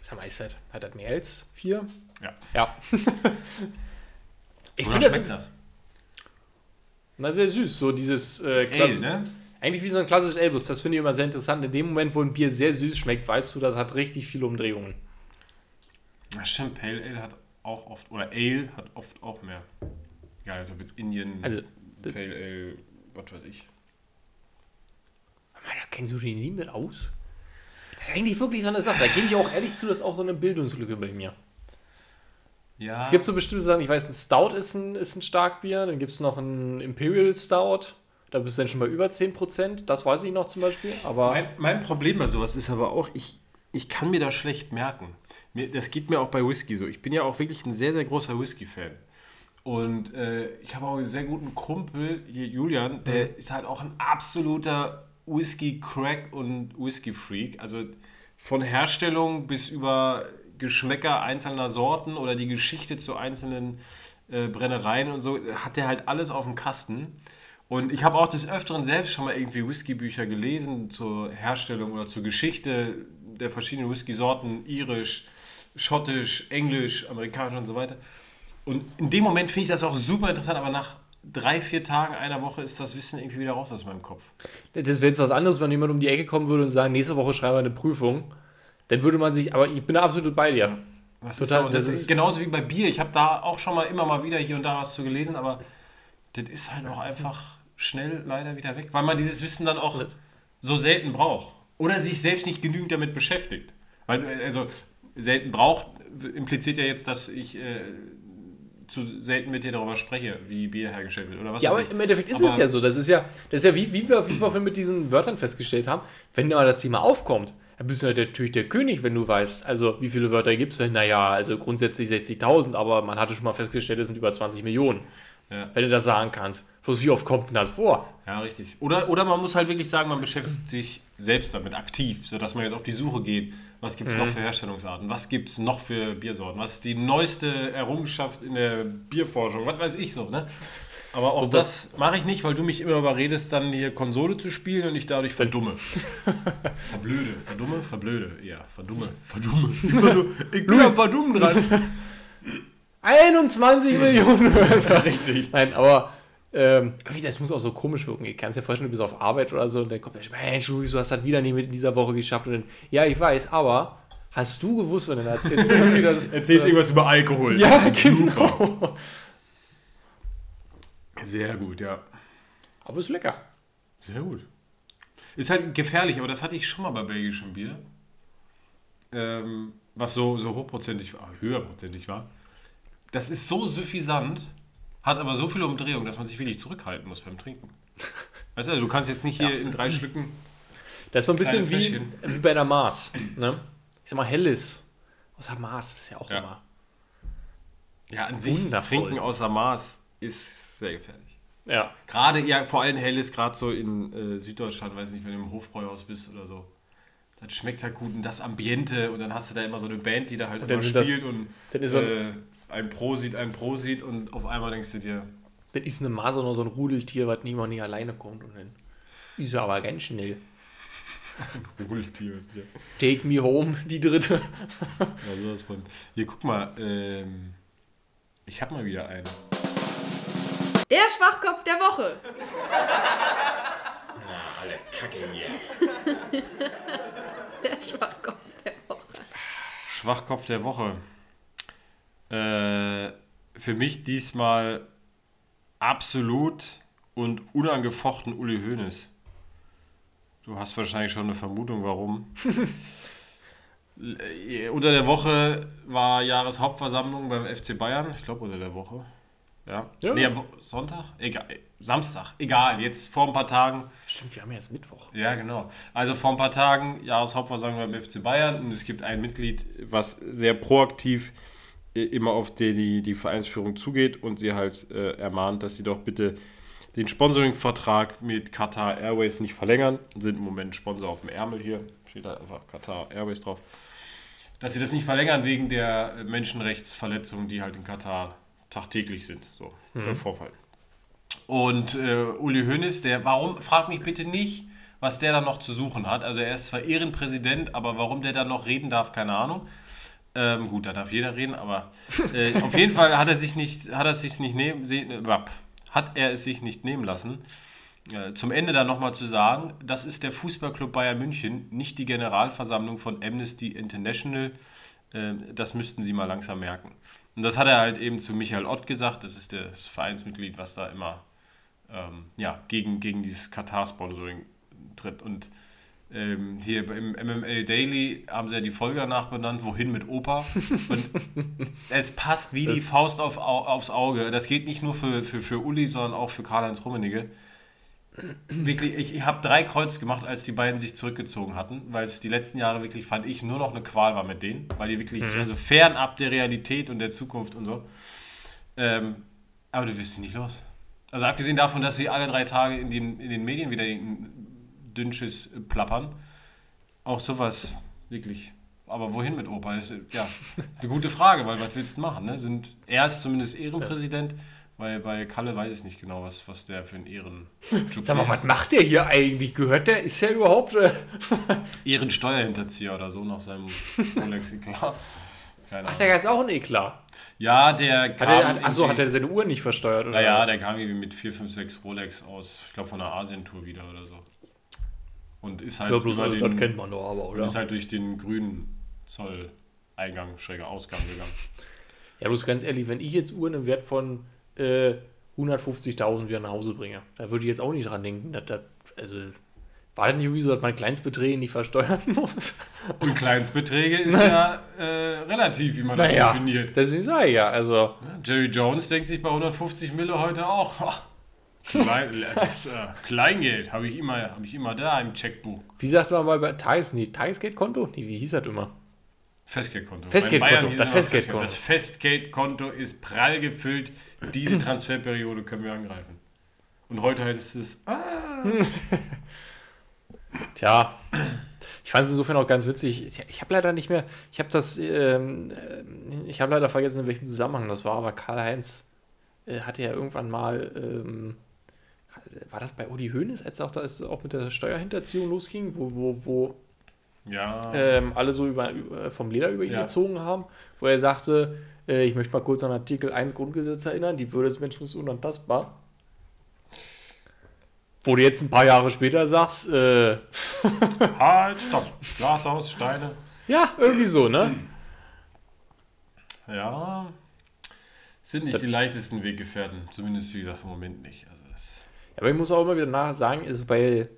Sag mal, ist das, hat das mehr als vier? Ja. Ja. ich finde das, das. Na, sehr süß. So dieses äh, Ale, ne? Eigentlich wie so ein klassisches Elbus. Das finde ich immer sehr interessant. In dem Moment, wo ein Bier sehr süß schmeckt, weißt du, das hat richtig viele Umdrehungen. Pale Ale hat auch oft, oder Ale hat oft auch mehr. Ja, also jetzt Indien, also, Pale Ale, was weiß ich. da kennst du den nie mit aus? Das ist eigentlich wirklich so eine Sache. Da gebe ich auch ehrlich zu, das ist auch so eine Bildungslücke bei mir. Ja. Es gibt so bestimmte Sachen, ich weiß, ein Stout ist ein, ist ein Starkbier, dann gibt es noch ein Imperial Stout, da bist du dann schon bei über 10%, das weiß ich noch zum Beispiel. Aber mein, mein Problem bei sowas ist aber auch, ich, ich kann mir das schlecht merken. Mir, das geht mir auch bei Whisky so. Ich bin ja auch wirklich ein sehr, sehr großer Whisky-Fan. Und äh, ich habe auch einen sehr guten Kumpel, hier Julian, der mhm. ist halt auch ein absoluter Whisky-Crack und Whisky-Freak. Also von Herstellung bis über Geschmäcker einzelner Sorten oder die Geschichte zu einzelnen äh, Brennereien und so, hat der halt alles auf dem Kasten. Und ich habe auch des Öfteren selbst schon mal irgendwie Whiskybücher gelesen zur Herstellung oder zur Geschichte der verschiedenen Whisky-Sorten, irisch, schottisch, englisch, amerikanisch und so weiter. Und in dem Moment finde ich das auch super interessant, aber nach drei, vier Tagen, einer Woche ist das Wissen irgendwie wieder raus aus meinem Kopf. Das wäre jetzt was anderes, wenn jemand um die Ecke kommen würde und sagen, nächste Woche schreiben wir eine Prüfung dann würde man sich, aber ich bin da absolut bei dir. Das, Total, ist, so, das, das ist genauso wie bei Bier. Ich habe da auch schon mal immer mal wieder hier und da was zu gelesen, aber das ist halt auch einfach schnell leider wieder weg, weil man dieses Wissen dann auch so selten braucht oder sich selbst nicht genügend damit beschäftigt. Weil, äh, also, selten braucht impliziert ja jetzt, dass ich äh, zu selten mit dir darüber spreche, wie Bier hergestellt wird. Oder was Ja, aber ich. im Endeffekt ist Aber- es ja so. Das ist ja, das ist ja wie, wie, wir, wie wir vorhin mit diesen Wörtern festgestellt haben. Wenn mal das Thema aufkommt, dann bist du ja natürlich der König, wenn du weißt, also wie viele Wörter gibt es denn? Naja, also grundsätzlich 60.000, aber man hatte schon mal festgestellt, es sind über 20 Millionen. Ja. Wenn du das sagen kannst. Wie oft kommt denn das vor? Ja, richtig. Oder, oder man muss halt wirklich sagen, man beschäftigt sich selbst damit aktiv, sodass man jetzt auf die Suche geht. Was gibt es noch für Herstellungsarten? Was gibt es noch für Biersorten? Was ist die neueste Errungenschaft in der Bierforschung? Was weiß ich so, ne? Aber auch das mache ich nicht, weil du mich immer überredest, dann hier Konsole zu spielen und ich dadurch verdumme. verblöde, verdumme, verblöde. Ja, verdumme, verdumme. Ich, verdu ich bin am Verdummen dran. 21 Millionen Wörter. Richtig. Nein, aber ähm, das muss auch so komisch wirken. Ich kann es dir vorstellen, du bist auf Arbeit oder so und dann kommt der Mensch, Luis, du hast das wieder nicht mit in dieser Woche geschafft. Und dann, ja, ich weiß, aber hast du gewusst, und dann erzählst du irgendwie das. Erzählst irgendwas über Alkohol. Ja, Super. genau. Sehr gut, ja. Aber ist lecker. Sehr gut. Ist halt gefährlich, aber das hatte ich schon mal bei belgischem Bier. Ähm, was so, so hochprozentig war, höherprozentig war. Das ist so suffisant, hat aber so viele Umdrehungen, dass man sich wirklich zurückhalten muss beim Trinken. Weißt du, also du kannst jetzt nicht hier in drei Schlücken. Das ist so ein bisschen wie, wie bei der Mars. Ne? Ich sag mal, Helles. Außer Mars ist ja auch Ja. immer. Ja, an sich Wundervoll. Trinken außer Maß ist sehr gefährlich. Ja. Gerade, ja, vor allem hell ist gerade so in äh, Süddeutschland, weiß nicht, wenn du im Hofbräuhaus bist oder so. Das schmeckt halt gut und das Ambiente und dann hast du da immer so eine Band, die da halt dann immer sind das- spielt und dann ist so ein- äh, ein Prosit, ein Prosit und auf einmal denkst du dir, Das ist eine Mars oder so ein Rudeltier, was niemand nie alleine kommt. Und dann ist er aber ganz schnell. Rudeltier ist ja. Take me home, die dritte. ja sowas von. Hier, guck mal, ähm, ich hab mal wieder einen. Der Schwachkopf der Woche. Alle Kacke hier. Der Schwachkopf der Woche. Schwachkopf der Woche. Äh, für mich diesmal absolut und unangefochten Uli Hoeneß. Du hast wahrscheinlich schon eine Vermutung, warum. Unter der Woche war Jahreshauptversammlung beim FC Bayern. Ich glaube unter der Woche. Ja. Ja. Nee, Sonntag? Egal. Samstag. Egal. Jetzt vor ein paar Tagen. Stimmt, wir haben ja jetzt Mittwoch. Ja, genau. Also vor ein paar Tagen Jahreshauptversammlung beim FC Bayern und es gibt ein Mitglied, was sehr proaktiv immer auf die, die, die Vereinsführung zugeht und sie halt äh, ermahnt, dass sie doch bitte den Sponsoring-Vertrag mit Qatar Airways nicht verlängern. Sind im Moment Sponsor auf dem Ärmel hier. Steht da einfach Qatar Airways drauf. Dass sie das nicht verlängern wegen der äh, Menschenrechtsverletzungen, die halt in Katar tagtäglich sind. So, der Vorfall. Und äh, Uli Hoeneß, der, warum, frag mich bitte nicht, was der da noch zu suchen hat. Also er ist zwar Ehrenpräsident, aber warum der da noch reden darf, keine Ahnung. Ähm, gut, da darf jeder reden, aber äh, auf jeden Fall hat er sich nicht, hat er sich nicht nehmen, se, äh, hat er es sich nicht nehmen lassen. Äh, zum Ende dann nochmal zu sagen, das ist der Fußballclub Bayern München, nicht die Generalversammlung von Amnesty International. Äh, das müssten Sie mal langsam merken. Und das hat er halt eben zu Michael Ott gesagt, das ist das Vereinsmitglied, was da immer ähm, ja, gegen, gegen dieses Katar-Sponsoring tritt. Und ähm, hier im MML Daily haben sie ja die Folge danach benannt, wohin mit Opa. Und es passt wie die Faust auf, au- aufs Auge. Das geht nicht nur für, für, für Uli, sondern auch für Karl-Heinz Rummenigge. Wirklich, ich, ich habe drei Kreuz gemacht, als die beiden sich zurückgezogen hatten, weil es die letzten Jahre wirklich, fand ich, nur noch eine Qual war mit denen, weil die wirklich, also fernab der Realität und der Zukunft und so. Ähm, aber du wirst sie nicht los. Also abgesehen davon, dass sie alle drei Tage in den, in den Medien wieder Dünnsches plappern, auch sowas wirklich. Aber wohin mit Opa? Ist ja eine gute Frage, weil was willst du machen? Ne? Sind, er ist zumindest Ehrenpräsident, weil bei Kalle weiß ich nicht genau, was, was der für ein Ehrenjob Sag mal, ist. was macht der hier eigentlich? Gehört der? Ist der überhaupt. Äh, Ehrensteuerhinterzieher oder so nach seinem Rolex, klar. Keine ach, der gab auch einen Eklat. Ja, der Hat kam. er, hat, achso, hat er seine Uhr nicht versteuert? Oder? Naja, der kam irgendwie mit 4, 5, 6 Rolex aus, ich glaube von einer Asientour wieder oder so. Und ist halt, ja, bloß, also, den, das kennt man doch aber, und oder? ist halt durch den grünen Zoll-Eingang, schräger Ausgang gegangen. Ja, bloß ganz ehrlich, wenn ich jetzt Uhren im Wert von äh, 150.000 wieder nach Hause bringe, da würde ich jetzt auch nicht dran denken, dass das, also, War das nicht irgendwie so, dass man Kleinstbeträge nicht versteuern muss? Und Kleinstbeträge ist ja äh, relativ, wie man das definiert. deswegen sage ich ja, also. Jerry Jones denkt sich bei 150 Mille heute auch, oh, Klein, äh, Kleingeld habe ich, immer, hab ich immer da im Checkbuch. Wie sagt man mal bei Tages, nee, Tagesgeldkonto? Nee, wie hieß das immer? Festgeldkonto. Festgeldkonto, das das Festgeldkonto. Das Festgeldkonto ist prall gefüllt. Diese Transferperiode können wir angreifen. Und heute heißt es, ah. Tja, ich fand es insofern auch ganz witzig. Ich habe leider nicht mehr, ich habe das, ähm, ich habe leider vergessen, in welchem Zusammenhang das war, aber Karl-Heinz äh, hatte ja irgendwann mal, ähm, war das bei Udi Hoeneß, als auch da ist auch mit der Steuerhinterziehung losging, wo, wo, wo ja. ähm, alle so über, über, vom Leder über ihn Ja. gezogen haben, wo er sagte, äh, ich möchte mal kurz an Artikel 1 Grundgesetz erinnern, die Würde des Menschen ist unantastbar. Wo du jetzt ein paar Jahre später sagst, äh, Halt, stopp. Glashaus, Steine. ja, irgendwie so, ne? Ja. Sind nicht Das- die leichtesten Weggefährten. Zumindest, wie gesagt, im Moment nicht. Aber ich muss auch immer wieder nach sagen, also bei.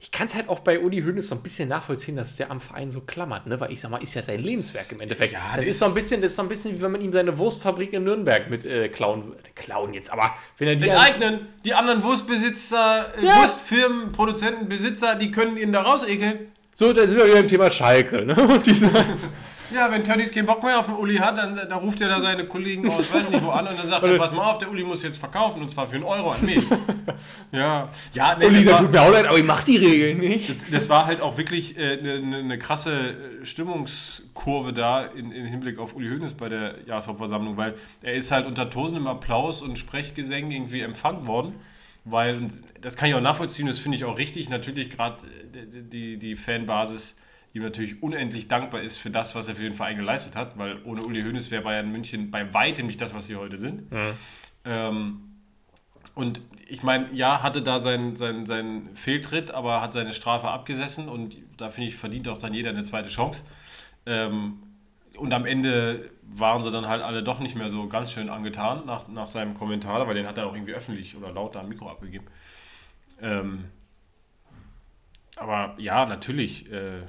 Ich kann es halt auch bei Uli Hoeneß so ein bisschen nachvollziehen, dass der am Verein so klammert, ne? Weil ich sag mal, ist ja sein Lebenswerk im Endeffekt. Ja, das das ist so ein bisschen, das ist so ein bisschen wie wenn man ihm seine Wurstfabrik in Nürnberg mit äh, klauen würde. Klauen jetzt, aber wenn er die. Enteignen. Die anderen Wurstbesitzer, äh, Ja. Wurstfirmen, Produzenten, Besitzer, die können ihn da rausekeln. So, da sind wir wieder im Thema Schalke, ne? Ja, wenn Tönnies keinen Bock mehr auf den Uli hat, dann, dann ruft er da seine Kollegen aus, weiß nicht wo an und dann sagt er, pass mal auf, der Uli muss jetzt verkaufen und zwar für einen Euro an mich. Ja, ja, nee, dieser war, tut mir auch leid, aber ich mach die Regeln nicht. das, das war halt auch wirklich eine äh, ne, ne, ne krasse äh, Stimmungskurve da in, in Hinblick auf Uli Hoeneß bei der Jahreshauptversammlung, weil er ist halt unter tosendem Applaus und Sprechgesängen irgendwie empfangen worden. Weil, das kann ich auch nachvollziehen, das finde ich auch richtig, natürlich gerade äh, die, die Fanbasis ihm natürlich unendlich dankbar ist für das, was er für den Verein geleistet hat, weil ohne Uli Hoeneß wäre Bayern München bei weitem nicht das, was sie heute sind. Ähm, und ich meine, ja, hatte da seinen, seinen, seinen Fehltritt, aber hat seine Strafe abgesessen und da finde ich, verdient auch dann jeder eine zweite Chance. Ähm, und am Ende waren sie dann halt alle doch nicht mehr so ganz schön angetan nach, nach seinem Kommentar, weil den hat er auch irgendwie öffentlich oder laut da am Mikro abgegeben. Ähm, aber ja, natürlich, äh,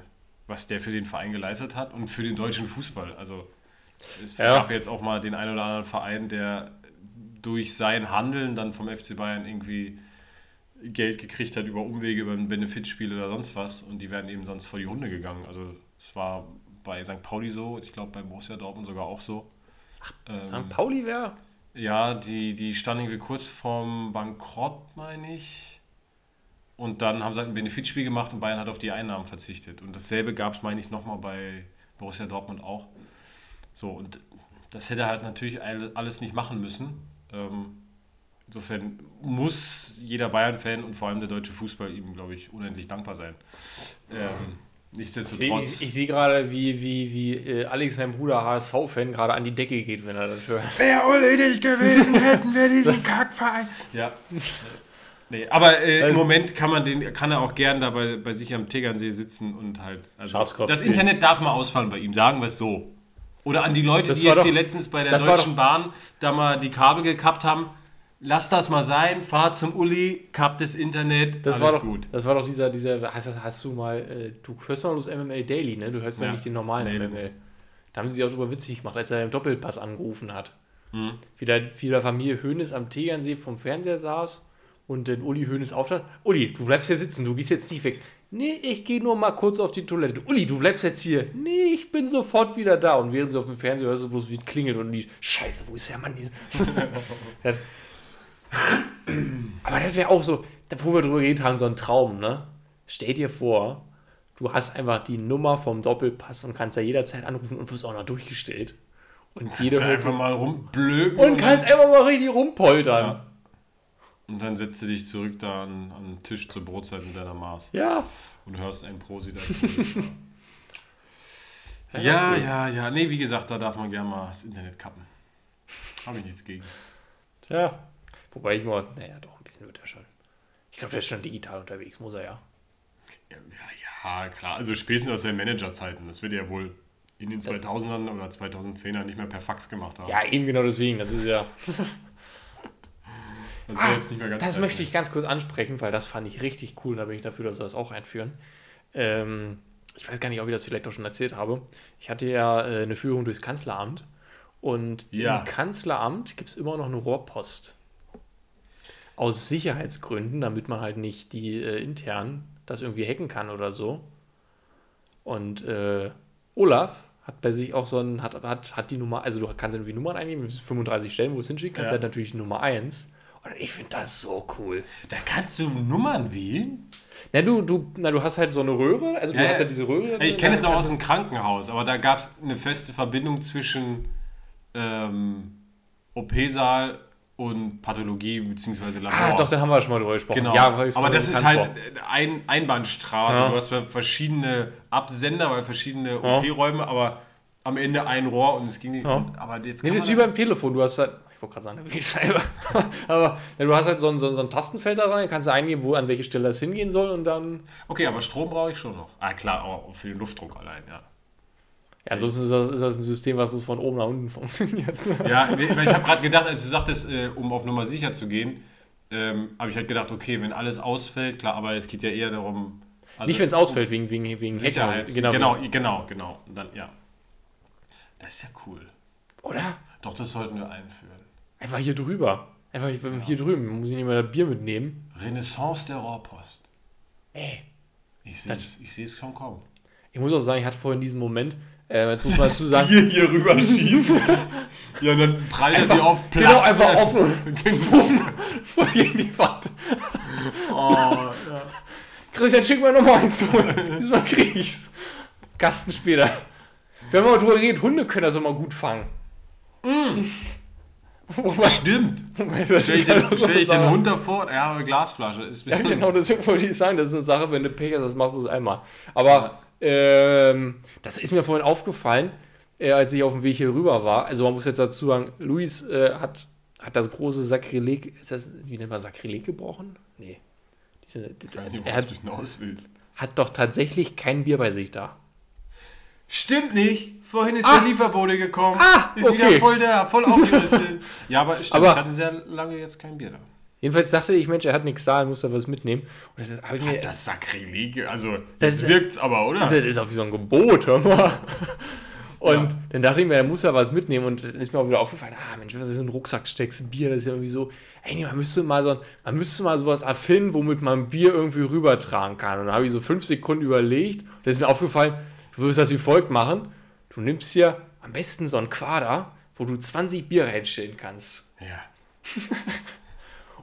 was der für den Verein geleistet hat und für den deutschen Fußball. Also es Ja. gab jetzt auch mal den einen oder anderen Verein, der durch sein Handeln dann vom FC Bayern irgendwie Geld gekriegt hat über Umwege, über ein Benefitspiel oder sonst was und die wären eben sonst vor die Hunde gegangen. Also es war bei St. Pauli so, ich glaube bei Borussia Dortmund sogar auch so. Ähm, St. Pauli wäre. ja, die, die standen irgendwie kurz vorm Bankrott, meine ich. Und dann haben sie halt ein Benefitspiel gemacht und Bayern hat auf die Einnahmen verzichtet. Und dasselbe gab es, meine ich, nochmal bei Borussia Dortmund auch. So, und das hätte halt natürlich all- alles nicht machen müssen. Ähm, insofern muss jeder Bayern-Fan und vor allem der deutsche Fußball ihm, glaube ich, unendlich dankbar sein. Ähm, Ich sehe nichtsdestotrotz. ich seh gerade, wie, wie, wie äh, Alex, mein Bruder, HSV-Fan, gerade an die Decke geht, wenn er das hört. Wäre nicht gewesen, hätten wir diesen Kackverein. Ja. Nee, aber äh, im Also- Moment kann man den, kann er auch gern da bei, bei sich am Tegernsee sitzen und halt. Also Schafskopf das. Internet darf mal ausfallen bei ihm, sagen wir es so. Oder an die Leute, Das die jetzt doch- hier letztens bei der Deutschen Bahn da mal die Kabel gekappt haben. Lass das mal sein, fahr zum Uli, kappt das Internet, Das alles war doch, gut. Das war doch dieser, dieser hast, hast du mal, äh, du hörst doch bloß MML Daily, ne? Du hörst ja, Ja. nicht den normalen Nee, MML. Da haben sie sich auch drüber witzig gemacht, als er im Doppelpass angerufen hat. Mhm. Wie, der, wie der Familie Hoeneß am Tegernsee vom Fernseher saß und dann Uli Hoeneß aufstand. Uli, du bleibst hier sitzen, du gehst jetzt nicht weg. Nee, ich gehe nur mal kurz auf die Toilette. Uli, du bleibst jetzt hier. Nee, ich bin sofort wieder da. Und während sie auf dem Fernseher hörst du bloß, wie es klingelt und die Scheiße, wo ist der Mann hier? aber das wäre auch so, da- wo wir drüber geredet haben, so ein Traum, ne? Stell dir vor, du hast einfach die Nummer vom Doppelpass und kannst da jederzeit anrufen und wirst auch noch durchgestellt. Und Kannst jeder einfach mal rumblöken und kannst einfach mal richtig rumpoltern. Ja. Und dann setzt du dich zurück da an, an den Tisch zur Brotzeit mit deiner Maß Ja. und hörst ein Prosi da. ja, ja, ja. Nee, wie gesagt, da darf man gerne mal das Internet kappen. Habe ich nichts gegen. Tja. Wobei ich mal, naja, doch ein bisschen wird er schon. Ich glaube, der ist schon digital unterwegs, muss er ja. Ja, ja, klar. Also spätestens aus den Managerzeiten. Das wird ja wohl in den 2000ern oder 2010ern nicht mehr per Fax gemacht haben. Ja, eben genau deswegen, das ist ja. Das wäre jetzt nicht mehr ganz Das möchte ich ganz kurz ansprechen, weil das fand ich richtig cool. Da bin ich dafür, dass wir das auch einführen. Ähm, ich weiß gar nicht, ob ich das vielleicht auch schon erzählt habe. Ich hatte ja äh, eine Führung durchs Kanzleramt. Und Ja. im Kanzleramt gibt es immer noch eine Rohrpost. Aus Sicherheitsgründen, damit man halt nicht die äh, intern das irgendwie hacken kann oder so. Und äh, Olaf hat bei sich auch so ein, hat, hat, hat die Nummer, also du kannst irgendwie Nummern eingeben, 35 Stellen, wo du es hinschicken kannst, Ja. halt natürlich Nummer 1. Und ich finde das so cool. Da kannst du Nummern wählen? Na, du, du, na, du hast halt so eine Röhre, also du Ja, hast ja. halt diese Röhre. Ich kenne es noch aus dem. dem Krankenhaus, aber da gab es eine feste Verbindung zwischen ähm, OP-Saal und Pathologie bzw. Labor. Ah, doch, dann haben wir schon mal drüber gesprochen. Genau, Ja, aber das ist halt ein Einbahnstraße. Ja. Du hast verschiedene Absender, weil verschiedene Ja. OP-Räume, aber am Ende ein Rohr und es ging nicht. Ja. Aber jetzt Nee, das ist wie beim Telefon. Du hast halt, ich wollte gerade sagen, eine Wählscheibe. aber ja, du hast halt so ein, so, so ein Tastenfeld da dran, kannst du eingeben, wo an welche Stelle es hingehen soll und dann. okay, aber Strom brauche ich schon noch. Ah, klar, auch für den Luftdruck allein, ja. Ja, ansonsten ist das, ist das ein System, was von oben nach unten funktioniert. Ja, weil ich habe gerade gedacht, als du sagtest, äh, um auf Nummer sicher zu gehen, ähm, habe ich halt gedacht, okay, wenn alles ausfällt, klar, aber es geht ja eher darum. also Nicht, wenn es ausfällt, wegen, wegen, wegen. Sicherheit. Genau. Genau, genau, genau. Dann, ja. Das ist ja cool. Oder? Doch, das sollten wir einführen. Einfach hier drüber. Einfach hier drüben. Muss ich nicht mehr das Bier mitnehmen. Renaissance der Rohrpost. Ey. Ich sehe es schon kommen. Ich muss auch sagen, ich hatte vorhin diesen Moment, äh, jetzt muss man dazu sagen, Bier hier rüber schießen. ja, und dann prallt er sie auf Platz. genau, einfach offen. Bumm, voll gegen die Wand. Oh, Christian, schick mir nochmal eins zu. Diesmal krieg ich's. Kasten später. Wir haben mal drüber geredet, Hunde können das immer gut fangen. Wobei, stimmt. wobei das Stell ich halt den, so stell ich den. Hund davor? Ja, aber Glasflasche. Ist Ja, genau, deswegen wollte ich sagen, das ist eine Sache, wenn du Pech hast, das machst du es einmal. Aber ähm, das ist mir vorhin aufgefallen, äh, als ich auf dem Weg hier rüber war. Also man muss jetzt dazu sagen, Luis äh, hat, hat das große Sakrileg, ist das, wie nennt man Sakrileg gebrochen? Nee. Diese, Ich weiß nicht, er hat, hat doch tatsächlich kein Bier bei sich da. Stimmt nicht. Vorhin ist Ah. der Lieferbote gekommen. Ah, ist okay. wieder voll da, voll aufgerüstet. ja, aber stimmt, Aber- ich hatte sehr lange jetzt kein Bier da. Jedenfalls dachte ich, Mensch, er hat nichts da, er muss da was mitnehmen. Und dann habe ich mir, Das Sakrileg, also Das- das wirkt's aber, oder? Das ist auch wie so ein Gebot, hör mal. Und Ja. dann dachte ich mir, er muss ja was mitnehmen und dann ist mir auch wieder aufgefallen, ah Mensch, was ist ein Rucksack, steckst du Bier, das ist ja irgendwie so, ey, nee, man müsste mal so, ein- man müsste mal sowas erfinden, womit man Bier irgendwie rübertragen kann. Und dann habe ich so fünf Sekunden überlegt und dann ist mir aufgefallen, du würdest das wie folgt machen, du nimmst hier am besten so ein Quader, wo du 20 Bier reinstellen kannst. ja.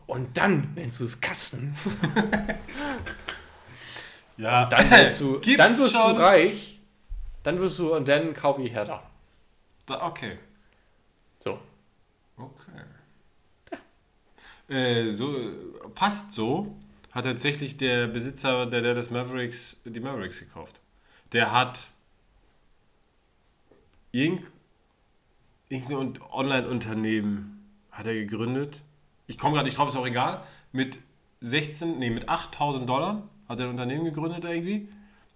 Und dann nennst du es Kasten. ja. Dann wirst du, Gibt's dann wirst schon? du reich. Dann wirst du, und dann kaufe ich Hertha. Da, okay. So. Okay. Äh, so, fast so hat tatsächlich der Besitzer der Dallas Mavericks die Mavericks gekauft. Der hat irgend, irgendein Online-Unternehmen hat er gegründet. Ich komme gerade nicht drauf, ist auch egal. Mit 16, nee, mit 8000 Dollar hat er ein Unternehmen gegründet irgendwie.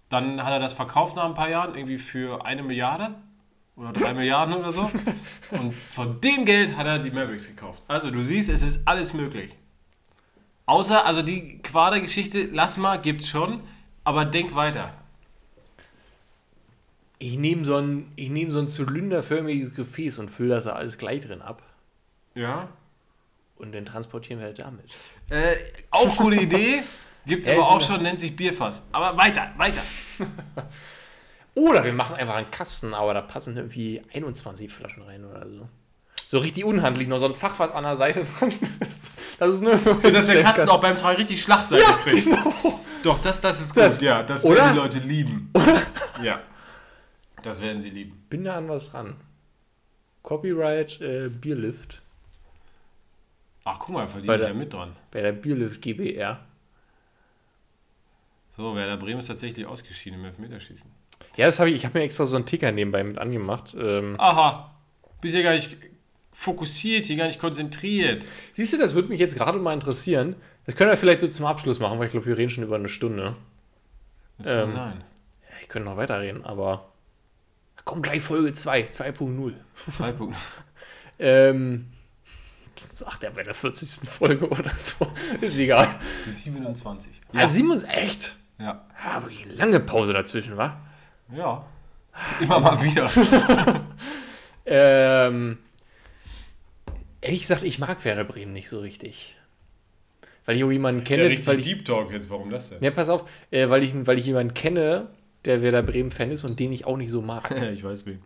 Dann hat er das verkauft nach ein paar Jahren, irgendwie für eine Milliarde oder drei Milliarden oder so. Und von dem Geld hat er die Mavericks gekauft. Also du siehst, es ist alles möglich. Außer, also die Quader-Geschichte, lass mal, gibt's schon, aber denk weiter. Ich nehme so ein, ich nehm so ein zylinderförmiges Gefäß und fülle das da alles gleich drin ab. Ja. Und dann transportieren wir halt damit. Äh, auch gute Idee. Gibt's Ey, aber auch genau. schon, nennt sich Bierfass. Aber weiter, weiter. Oder wir machen einfach einen Kasten, aber da passen irgendwie 21 Flaschen rein oder so. So richtig unhandlich, noch so ein Fach, was an der Seite dran ist. Das ist nur. So, dass der Kasten auch beim Teil richtig Schlagseite ja, kriegt. genau. Doch, das, das ist Das- gut, ja. Das oder? werden die Leute lieben. Ja. Das werden sie lieben. Bin da an was ran. Copyright äh, Bierlift Ach, guck mal, ich der- ja mit dran. bei der Bierlift GBR. So, Werder Bremen ist tatsächlich ausgeschieden im Elfmeterschießen. Ja, das habe ich. Ich habe mir extra so einen Ticker nebenbei mit angemacht. Ähm, Aha. Bist ja gar nicht fokussiert, hier gar nicht konzentriert. Siehst du, das würde mich jetzt gerade mal interessieren. Das können wir vielleicht so zum Abschluss machen, weil ich glaube, wir reden schon über eine Stunde. Das kann Ähm. sein. Ja, Ich könnte noch weiterreden, aber. Komm, gleich Folge 2, 2.0. Zwei Punkte. Ähm, sagt er bei der 40. Folge oder so. Ist egal. 27. Ja, Simons, echt? Ja. Ja, aber eine lange Pause dazwischen, wa? Ja. Immer mal wieder. Ähm, ehrlich gesagt, ich mag Werder Bremen nicht so richtig. Weil ich auch jemanden Ist ja kenne, richtig weil ich, Deep Talk jetzt. Warum das denn? ja, pass auf, äh, weil, ich, weil ich jemanden kenne, der Werder Bremen Fan ist und den ich auch nicht so mag. ich weiß wen.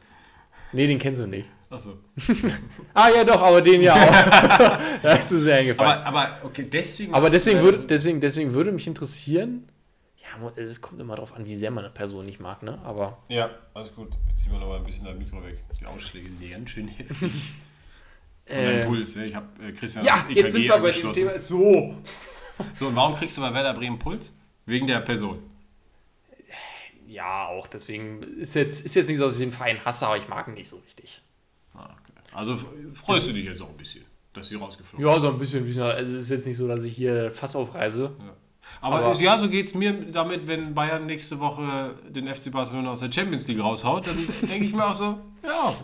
Nee, den kennst du nicht. Achso. Ah ja, doch, aber den ja auch. das ist sehr eingefallen. Aber, aber okay, deswegen. Aber deswegen würde, deswegen, deswegen würde mich interessieren, ja, es kommt immer darauf an, wie sehr man eine Person nicht mag, ne? Aber Ja, alles gut. Jetzt ziehen wir noch mal ein bisschen das Mikro weg. Die Ausschläge sind ganz schön heftig. Von äh, Puls, ja. Ich habe äh, Christian ja, jetzt sind wir bei dem. Thema. So. So, und warum kriegst du bei Werder Bremen Puls? Wegen der Person. Ja, auch deswegen ist jetzt, ist jetzt nicht so, dass ich den Verein hasse, aber ich mag ihn nicht so richtig. Ah, okay. Also freust du dich jetzt auch ein bisschen, dass sie rausgeflogen Ja, so ein bisschen, ein bisschen. Also es ist jetzt nicht so, dass ich hier Fass aufreise. Aber, Aber- ja, so geht es mir damit, wenn Bayern nächste Woche den FC Barcelona aus der Champions League raushaut, dann denke ich mir auch so, ja,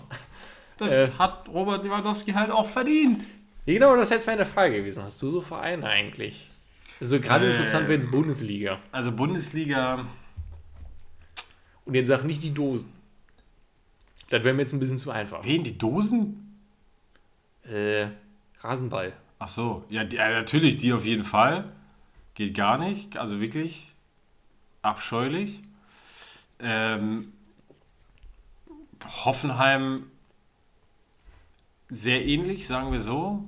das Äh. hat Robert Lewandowski halt auch verdient. Ja, genau, das ist jetzt meine Frage gewesen. Hast du so Vereine eigentlich? Also gerade Äh. interessant wäre jetzt Bundesliga. Also Bundesliga, Und jetzt sag nicht die Dosen. Das wäre mir jetzt ein bisschen zu einfach. wen, die Dosen? Äh, Rasenball. Ach so, ja, die, ja, natürlich, die auf jeden Fall. Geht gar nicht, also wirklich abscheulich. Ähm, Hoffenheim sehr ähnlich, sagen wir so.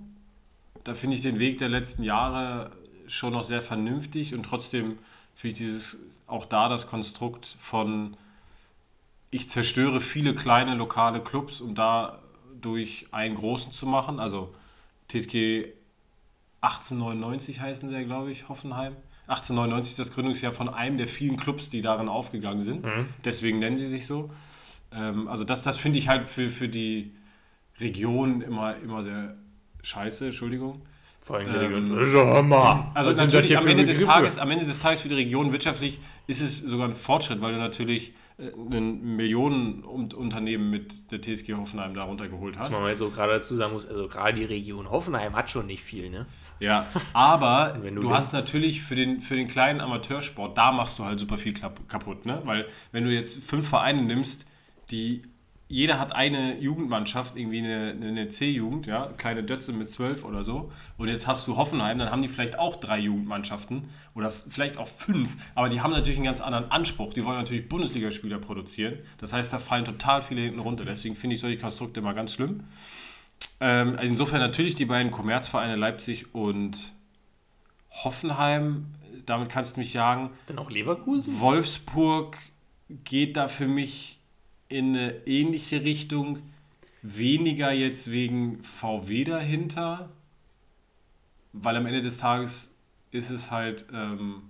Da finde ich den Weg der letzten Jahre schon noch sehr vernünftig und trotzdem finde ich dieses auch da das Konstrukt von ich zerstöre viele kleine lokale Clubs, um dadurch einen großen zu machen. Also TSG 1899 heißen sie ja, glaube ich, Hoffenheim. 1899 ist das Gründungsjahr von einem der vielen Clubs, die darin aufgegangen sind. Deswegen nennen sie sich so. Ähm, also das, das finde ich halt für, für die Region immer, immer sehr scheiße, Entschuldigung. Vor allem Ähm, die Hör mal. Also was sind das natürlich am Ende, des? Tages, am Ende des Tages für die Region wirtschaftlich ist es sogar ein Fortschritt, weil du natürlich ein Millionenunternehmen mit der TSG Hoffenheim da runtergeholt Was hast. man mal so gerade dazu sagen muss, also gerade die Region Hoffenheim hat schon nicht viel, ne? Ja, aber du, du hast natürlich für den, für den kleinen Amateursport, da machst du halt super viel kaputt, ne? Weil wenn du jetzt fünf Vereine nimmst, die jeder hat eine Jugendmannschaft, irgendwie eine, eine C-Jugend, ja, kleine Dötze mit zwölf oder so. Und jetzt hast du Hoffenheim, dann haben die vielleicht auch drei Jugendmannschaften oder vielleicht auch fünf, aber die haben natürlich einen ganz anderen Anspruch. Die wollen natürlich Bundesligaspieler produzieren. Das heißt, da fallen total viele hinten runter. Deswegen finde ich solche Konstrukte immer ganz schlimm. Ähm, also insofern natürlich die beiden Kommerzvereine Leipzig und Hoffenheim. Damit kannst du mich jagen. Dann auch Leverkusen? Wolfsburg geht da für mich in eine ähnliche Richtung. Weniger jetzt wegen VW dahinter, weil am Ende des Tages ist es halt ähm,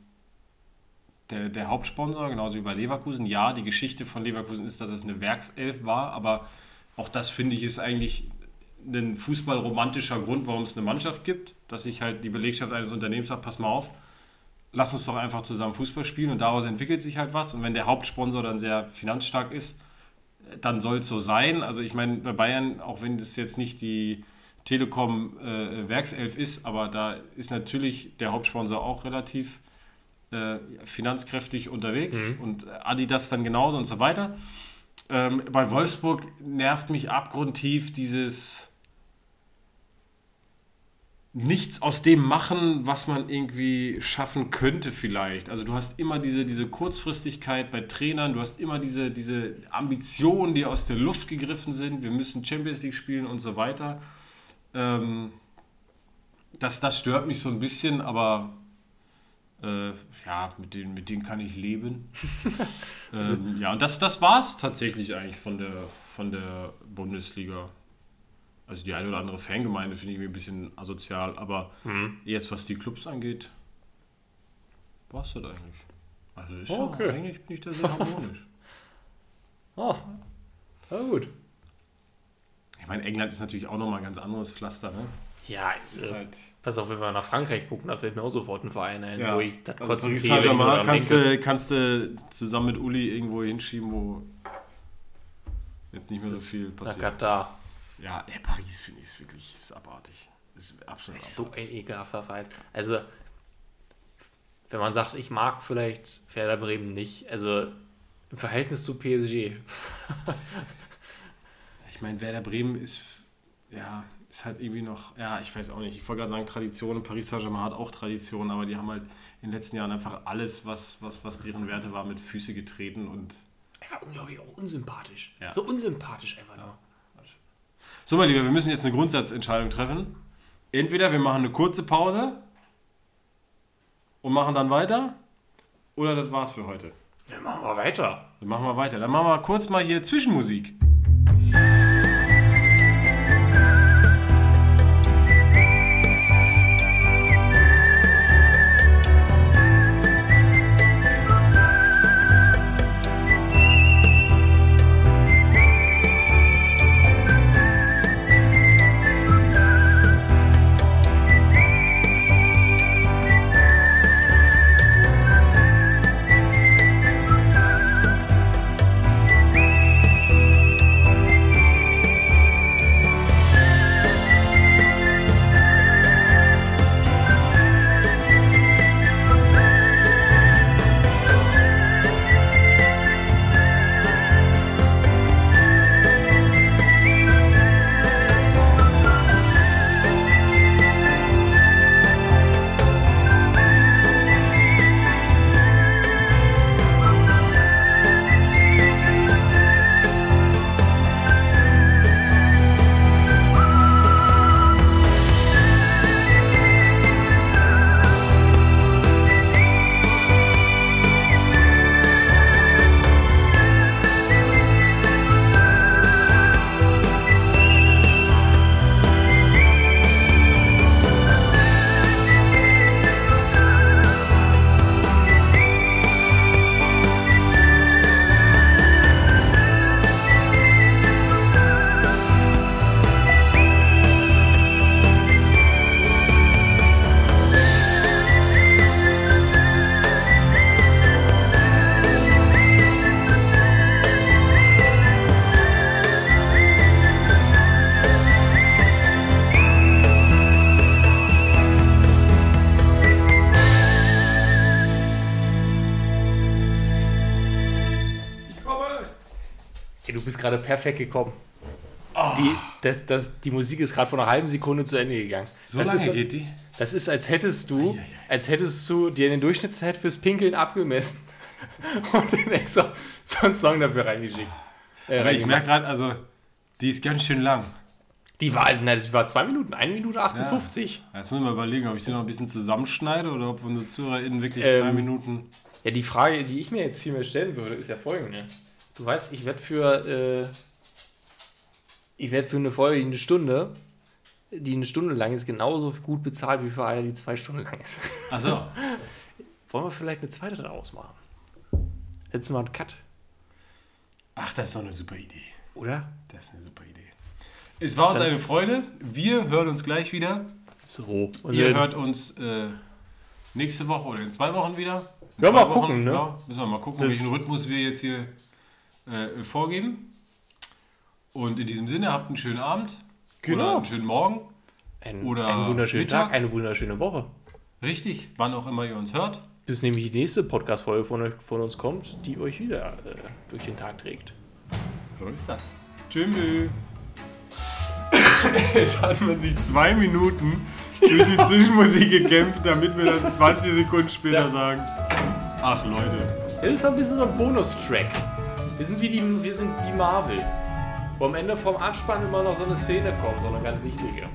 der, der Hauptsponsor, genauso wie bei Leverkusen. Ja, die Geschichte von Leverkusen ist, dass es eine Werkself war, aber auch das finde ich ist eigentlich ein fußballromantischer Grund, warum es eine Mannschaft gibt, dass sich halt die Belegschaft eines Unternehmens sagt, pass mal auf, lass uns doch einfach zusammen Fußball spielen und daraus entwickelt sich halt was. Und wenn der Hauptsponsor dann sehr finanzstark ist, dann soll es so sein. Also ich meine, bei Bayern, auch wenn das jetzt nicht die Telekom äh, Werkself ist, aber da ist natürlich der Hauptsponsor auch relativ äh, finanzkräftig unterwegs und Adidas dann genauso und so weiter. Ähm, bei Wolfsburg nervt mich abgrundtief dieses nichts aus dem machen, was man irgendwie schaffen könnte vielleicht. Also du hast immer diese, diese Kurzfristigkeit bei Trainern, du hast immer diese, diese Ambitionen, die aus der Luft gegriffen sind, wir müssen Champions League spielen und so weiter. Ähm, das, das stört mich so ein bisschen, aber äh, ja, mit denen, mit denen kann ich leben. ähm, ja, und das, das war es tatsächlich eigentlich von der, von der Bundesliga. Also die eine oder andere Fangemeinde finde ich mir ein bisschen asozial, aber jetzt, was die Clubs angeht, war es das eigentlich. Also ist ja, Okay. eigentlich bin ich da sehr harmonisch. Oh, na gut. ich meine, England ist natürlich auch nochmal ein ganz anderes Pflaster, ne? Ja, jetzt, ist äh, halt, pass auf, wenn wir nach Frankreich gucken, da fällt mir auch sofort ein Verein ein, ja. wo ich das also nur Saint-Germain kannst du, kannst du zusammen mit Uli irgendwo hinschieben, wo jetzt nicht mehr so viel Nach passiert. Katar. Ja, ey, Paris finde ich ist wirklich ist abartig. Ist absolut So ein ekelhafter Verein. Also, wenn man sagt, ich mag vielleicht Werder Bremen nicht, also im Verhältnis zu PSG. Ich meine, Werder Bremen ist, ja, ist halt irgendwie noch, ja, ich weiß auch nicht. Ich wollte gerade sagen Tradition. Paris Saint-Germain hat auch Tradition, aber die haben halt in den letzten Jahren einfach alles, was, was, was deren Werte war, mit Füße getreten und. Er war unglaublich auch unsympathisch. Ja. So unsympathisch einfach nur. So, mein Lieber, wir müssen jetzt eine Grundsatzentscheidung treffen. Entweder wir machen eine kurze Pause und machen dann weiter, oder das war's für heute. Ja, machen wir weiter. Dann machen wir weiter. Dann machen wir kurz mal hier Zwischenmusik. Gerade perfekt gekommen. Die, das, das, die Musik ist gerade vor einer halben Sekunde zu Ende gegangen. So das lange ist, geht die? Das ist, als hättest du, als hättest du dir den Durchschnittszeit fürs Pinkeln abgemessen und den extra so einen Song dafür reingeschickt. Äh, Aber ich merke gerade, also, die ist ganz schön lang. die war, na, das war zwei Minuten, 1 Minute 58. Ja, Jetzt müssen wir überlegen, ob ich die noch ein bisschen zusammenschneide oder ob unsere ZuhörerInnen wirklich Ähm, zwei Minuten. Ja. die Frage, die ich mir jetzt viel mehr stellen würde, ist ja folgende. Du weißt, ich werde für, äh, ich werde für eine Folge, die eine Stunde, die eine Stunde lang ist, genauso gut bezahlt wie für eine, die zwei Stunden lang ist. Achso. Wollen wir vielleicht eine zweite daraus machen? Setzen wir einen Cut, Ach, das ist doch eine super Idee. oder? Das ist eine super Idee. Es war uns Dann- eine Freude. Wir hören uns gleich wieder. So. Und Ihr hört uns äh, nächste Woche oder in zwei Wochen wieder. In Ja, mal gucken, ne? Ja, müssen wir mal gucken, Das- welchen Rhythmus wir jetzt hier äh, vorgeben. Und in diesem Sinne, habt einen schönen Abend. Genau. Oder einen schönen Morgen. Ein, Oder einen wunderschönen Mittag. Tag, eine wunderschöne Woche. Richtig, wann auch immer ihr uns hört. Bis nämlich die nächste Podcast-Folge von, euch- von uns kommt, die euch wieder äh, durch den Tag trägt. So ist das. Tschüss. Jetzt hat man sich zwei Minuten durch die Zwischenmusik gekämpft, damit wir dann 20 Sekunden später sagen: Ach Leute. Das ist ein bisschen so ein Bonustrack. Wir sind wie, die, wir sind wie Marvel. Wo am Ende vom Abspann immer noch so eine Szene kommt, so eine ganz wichtige.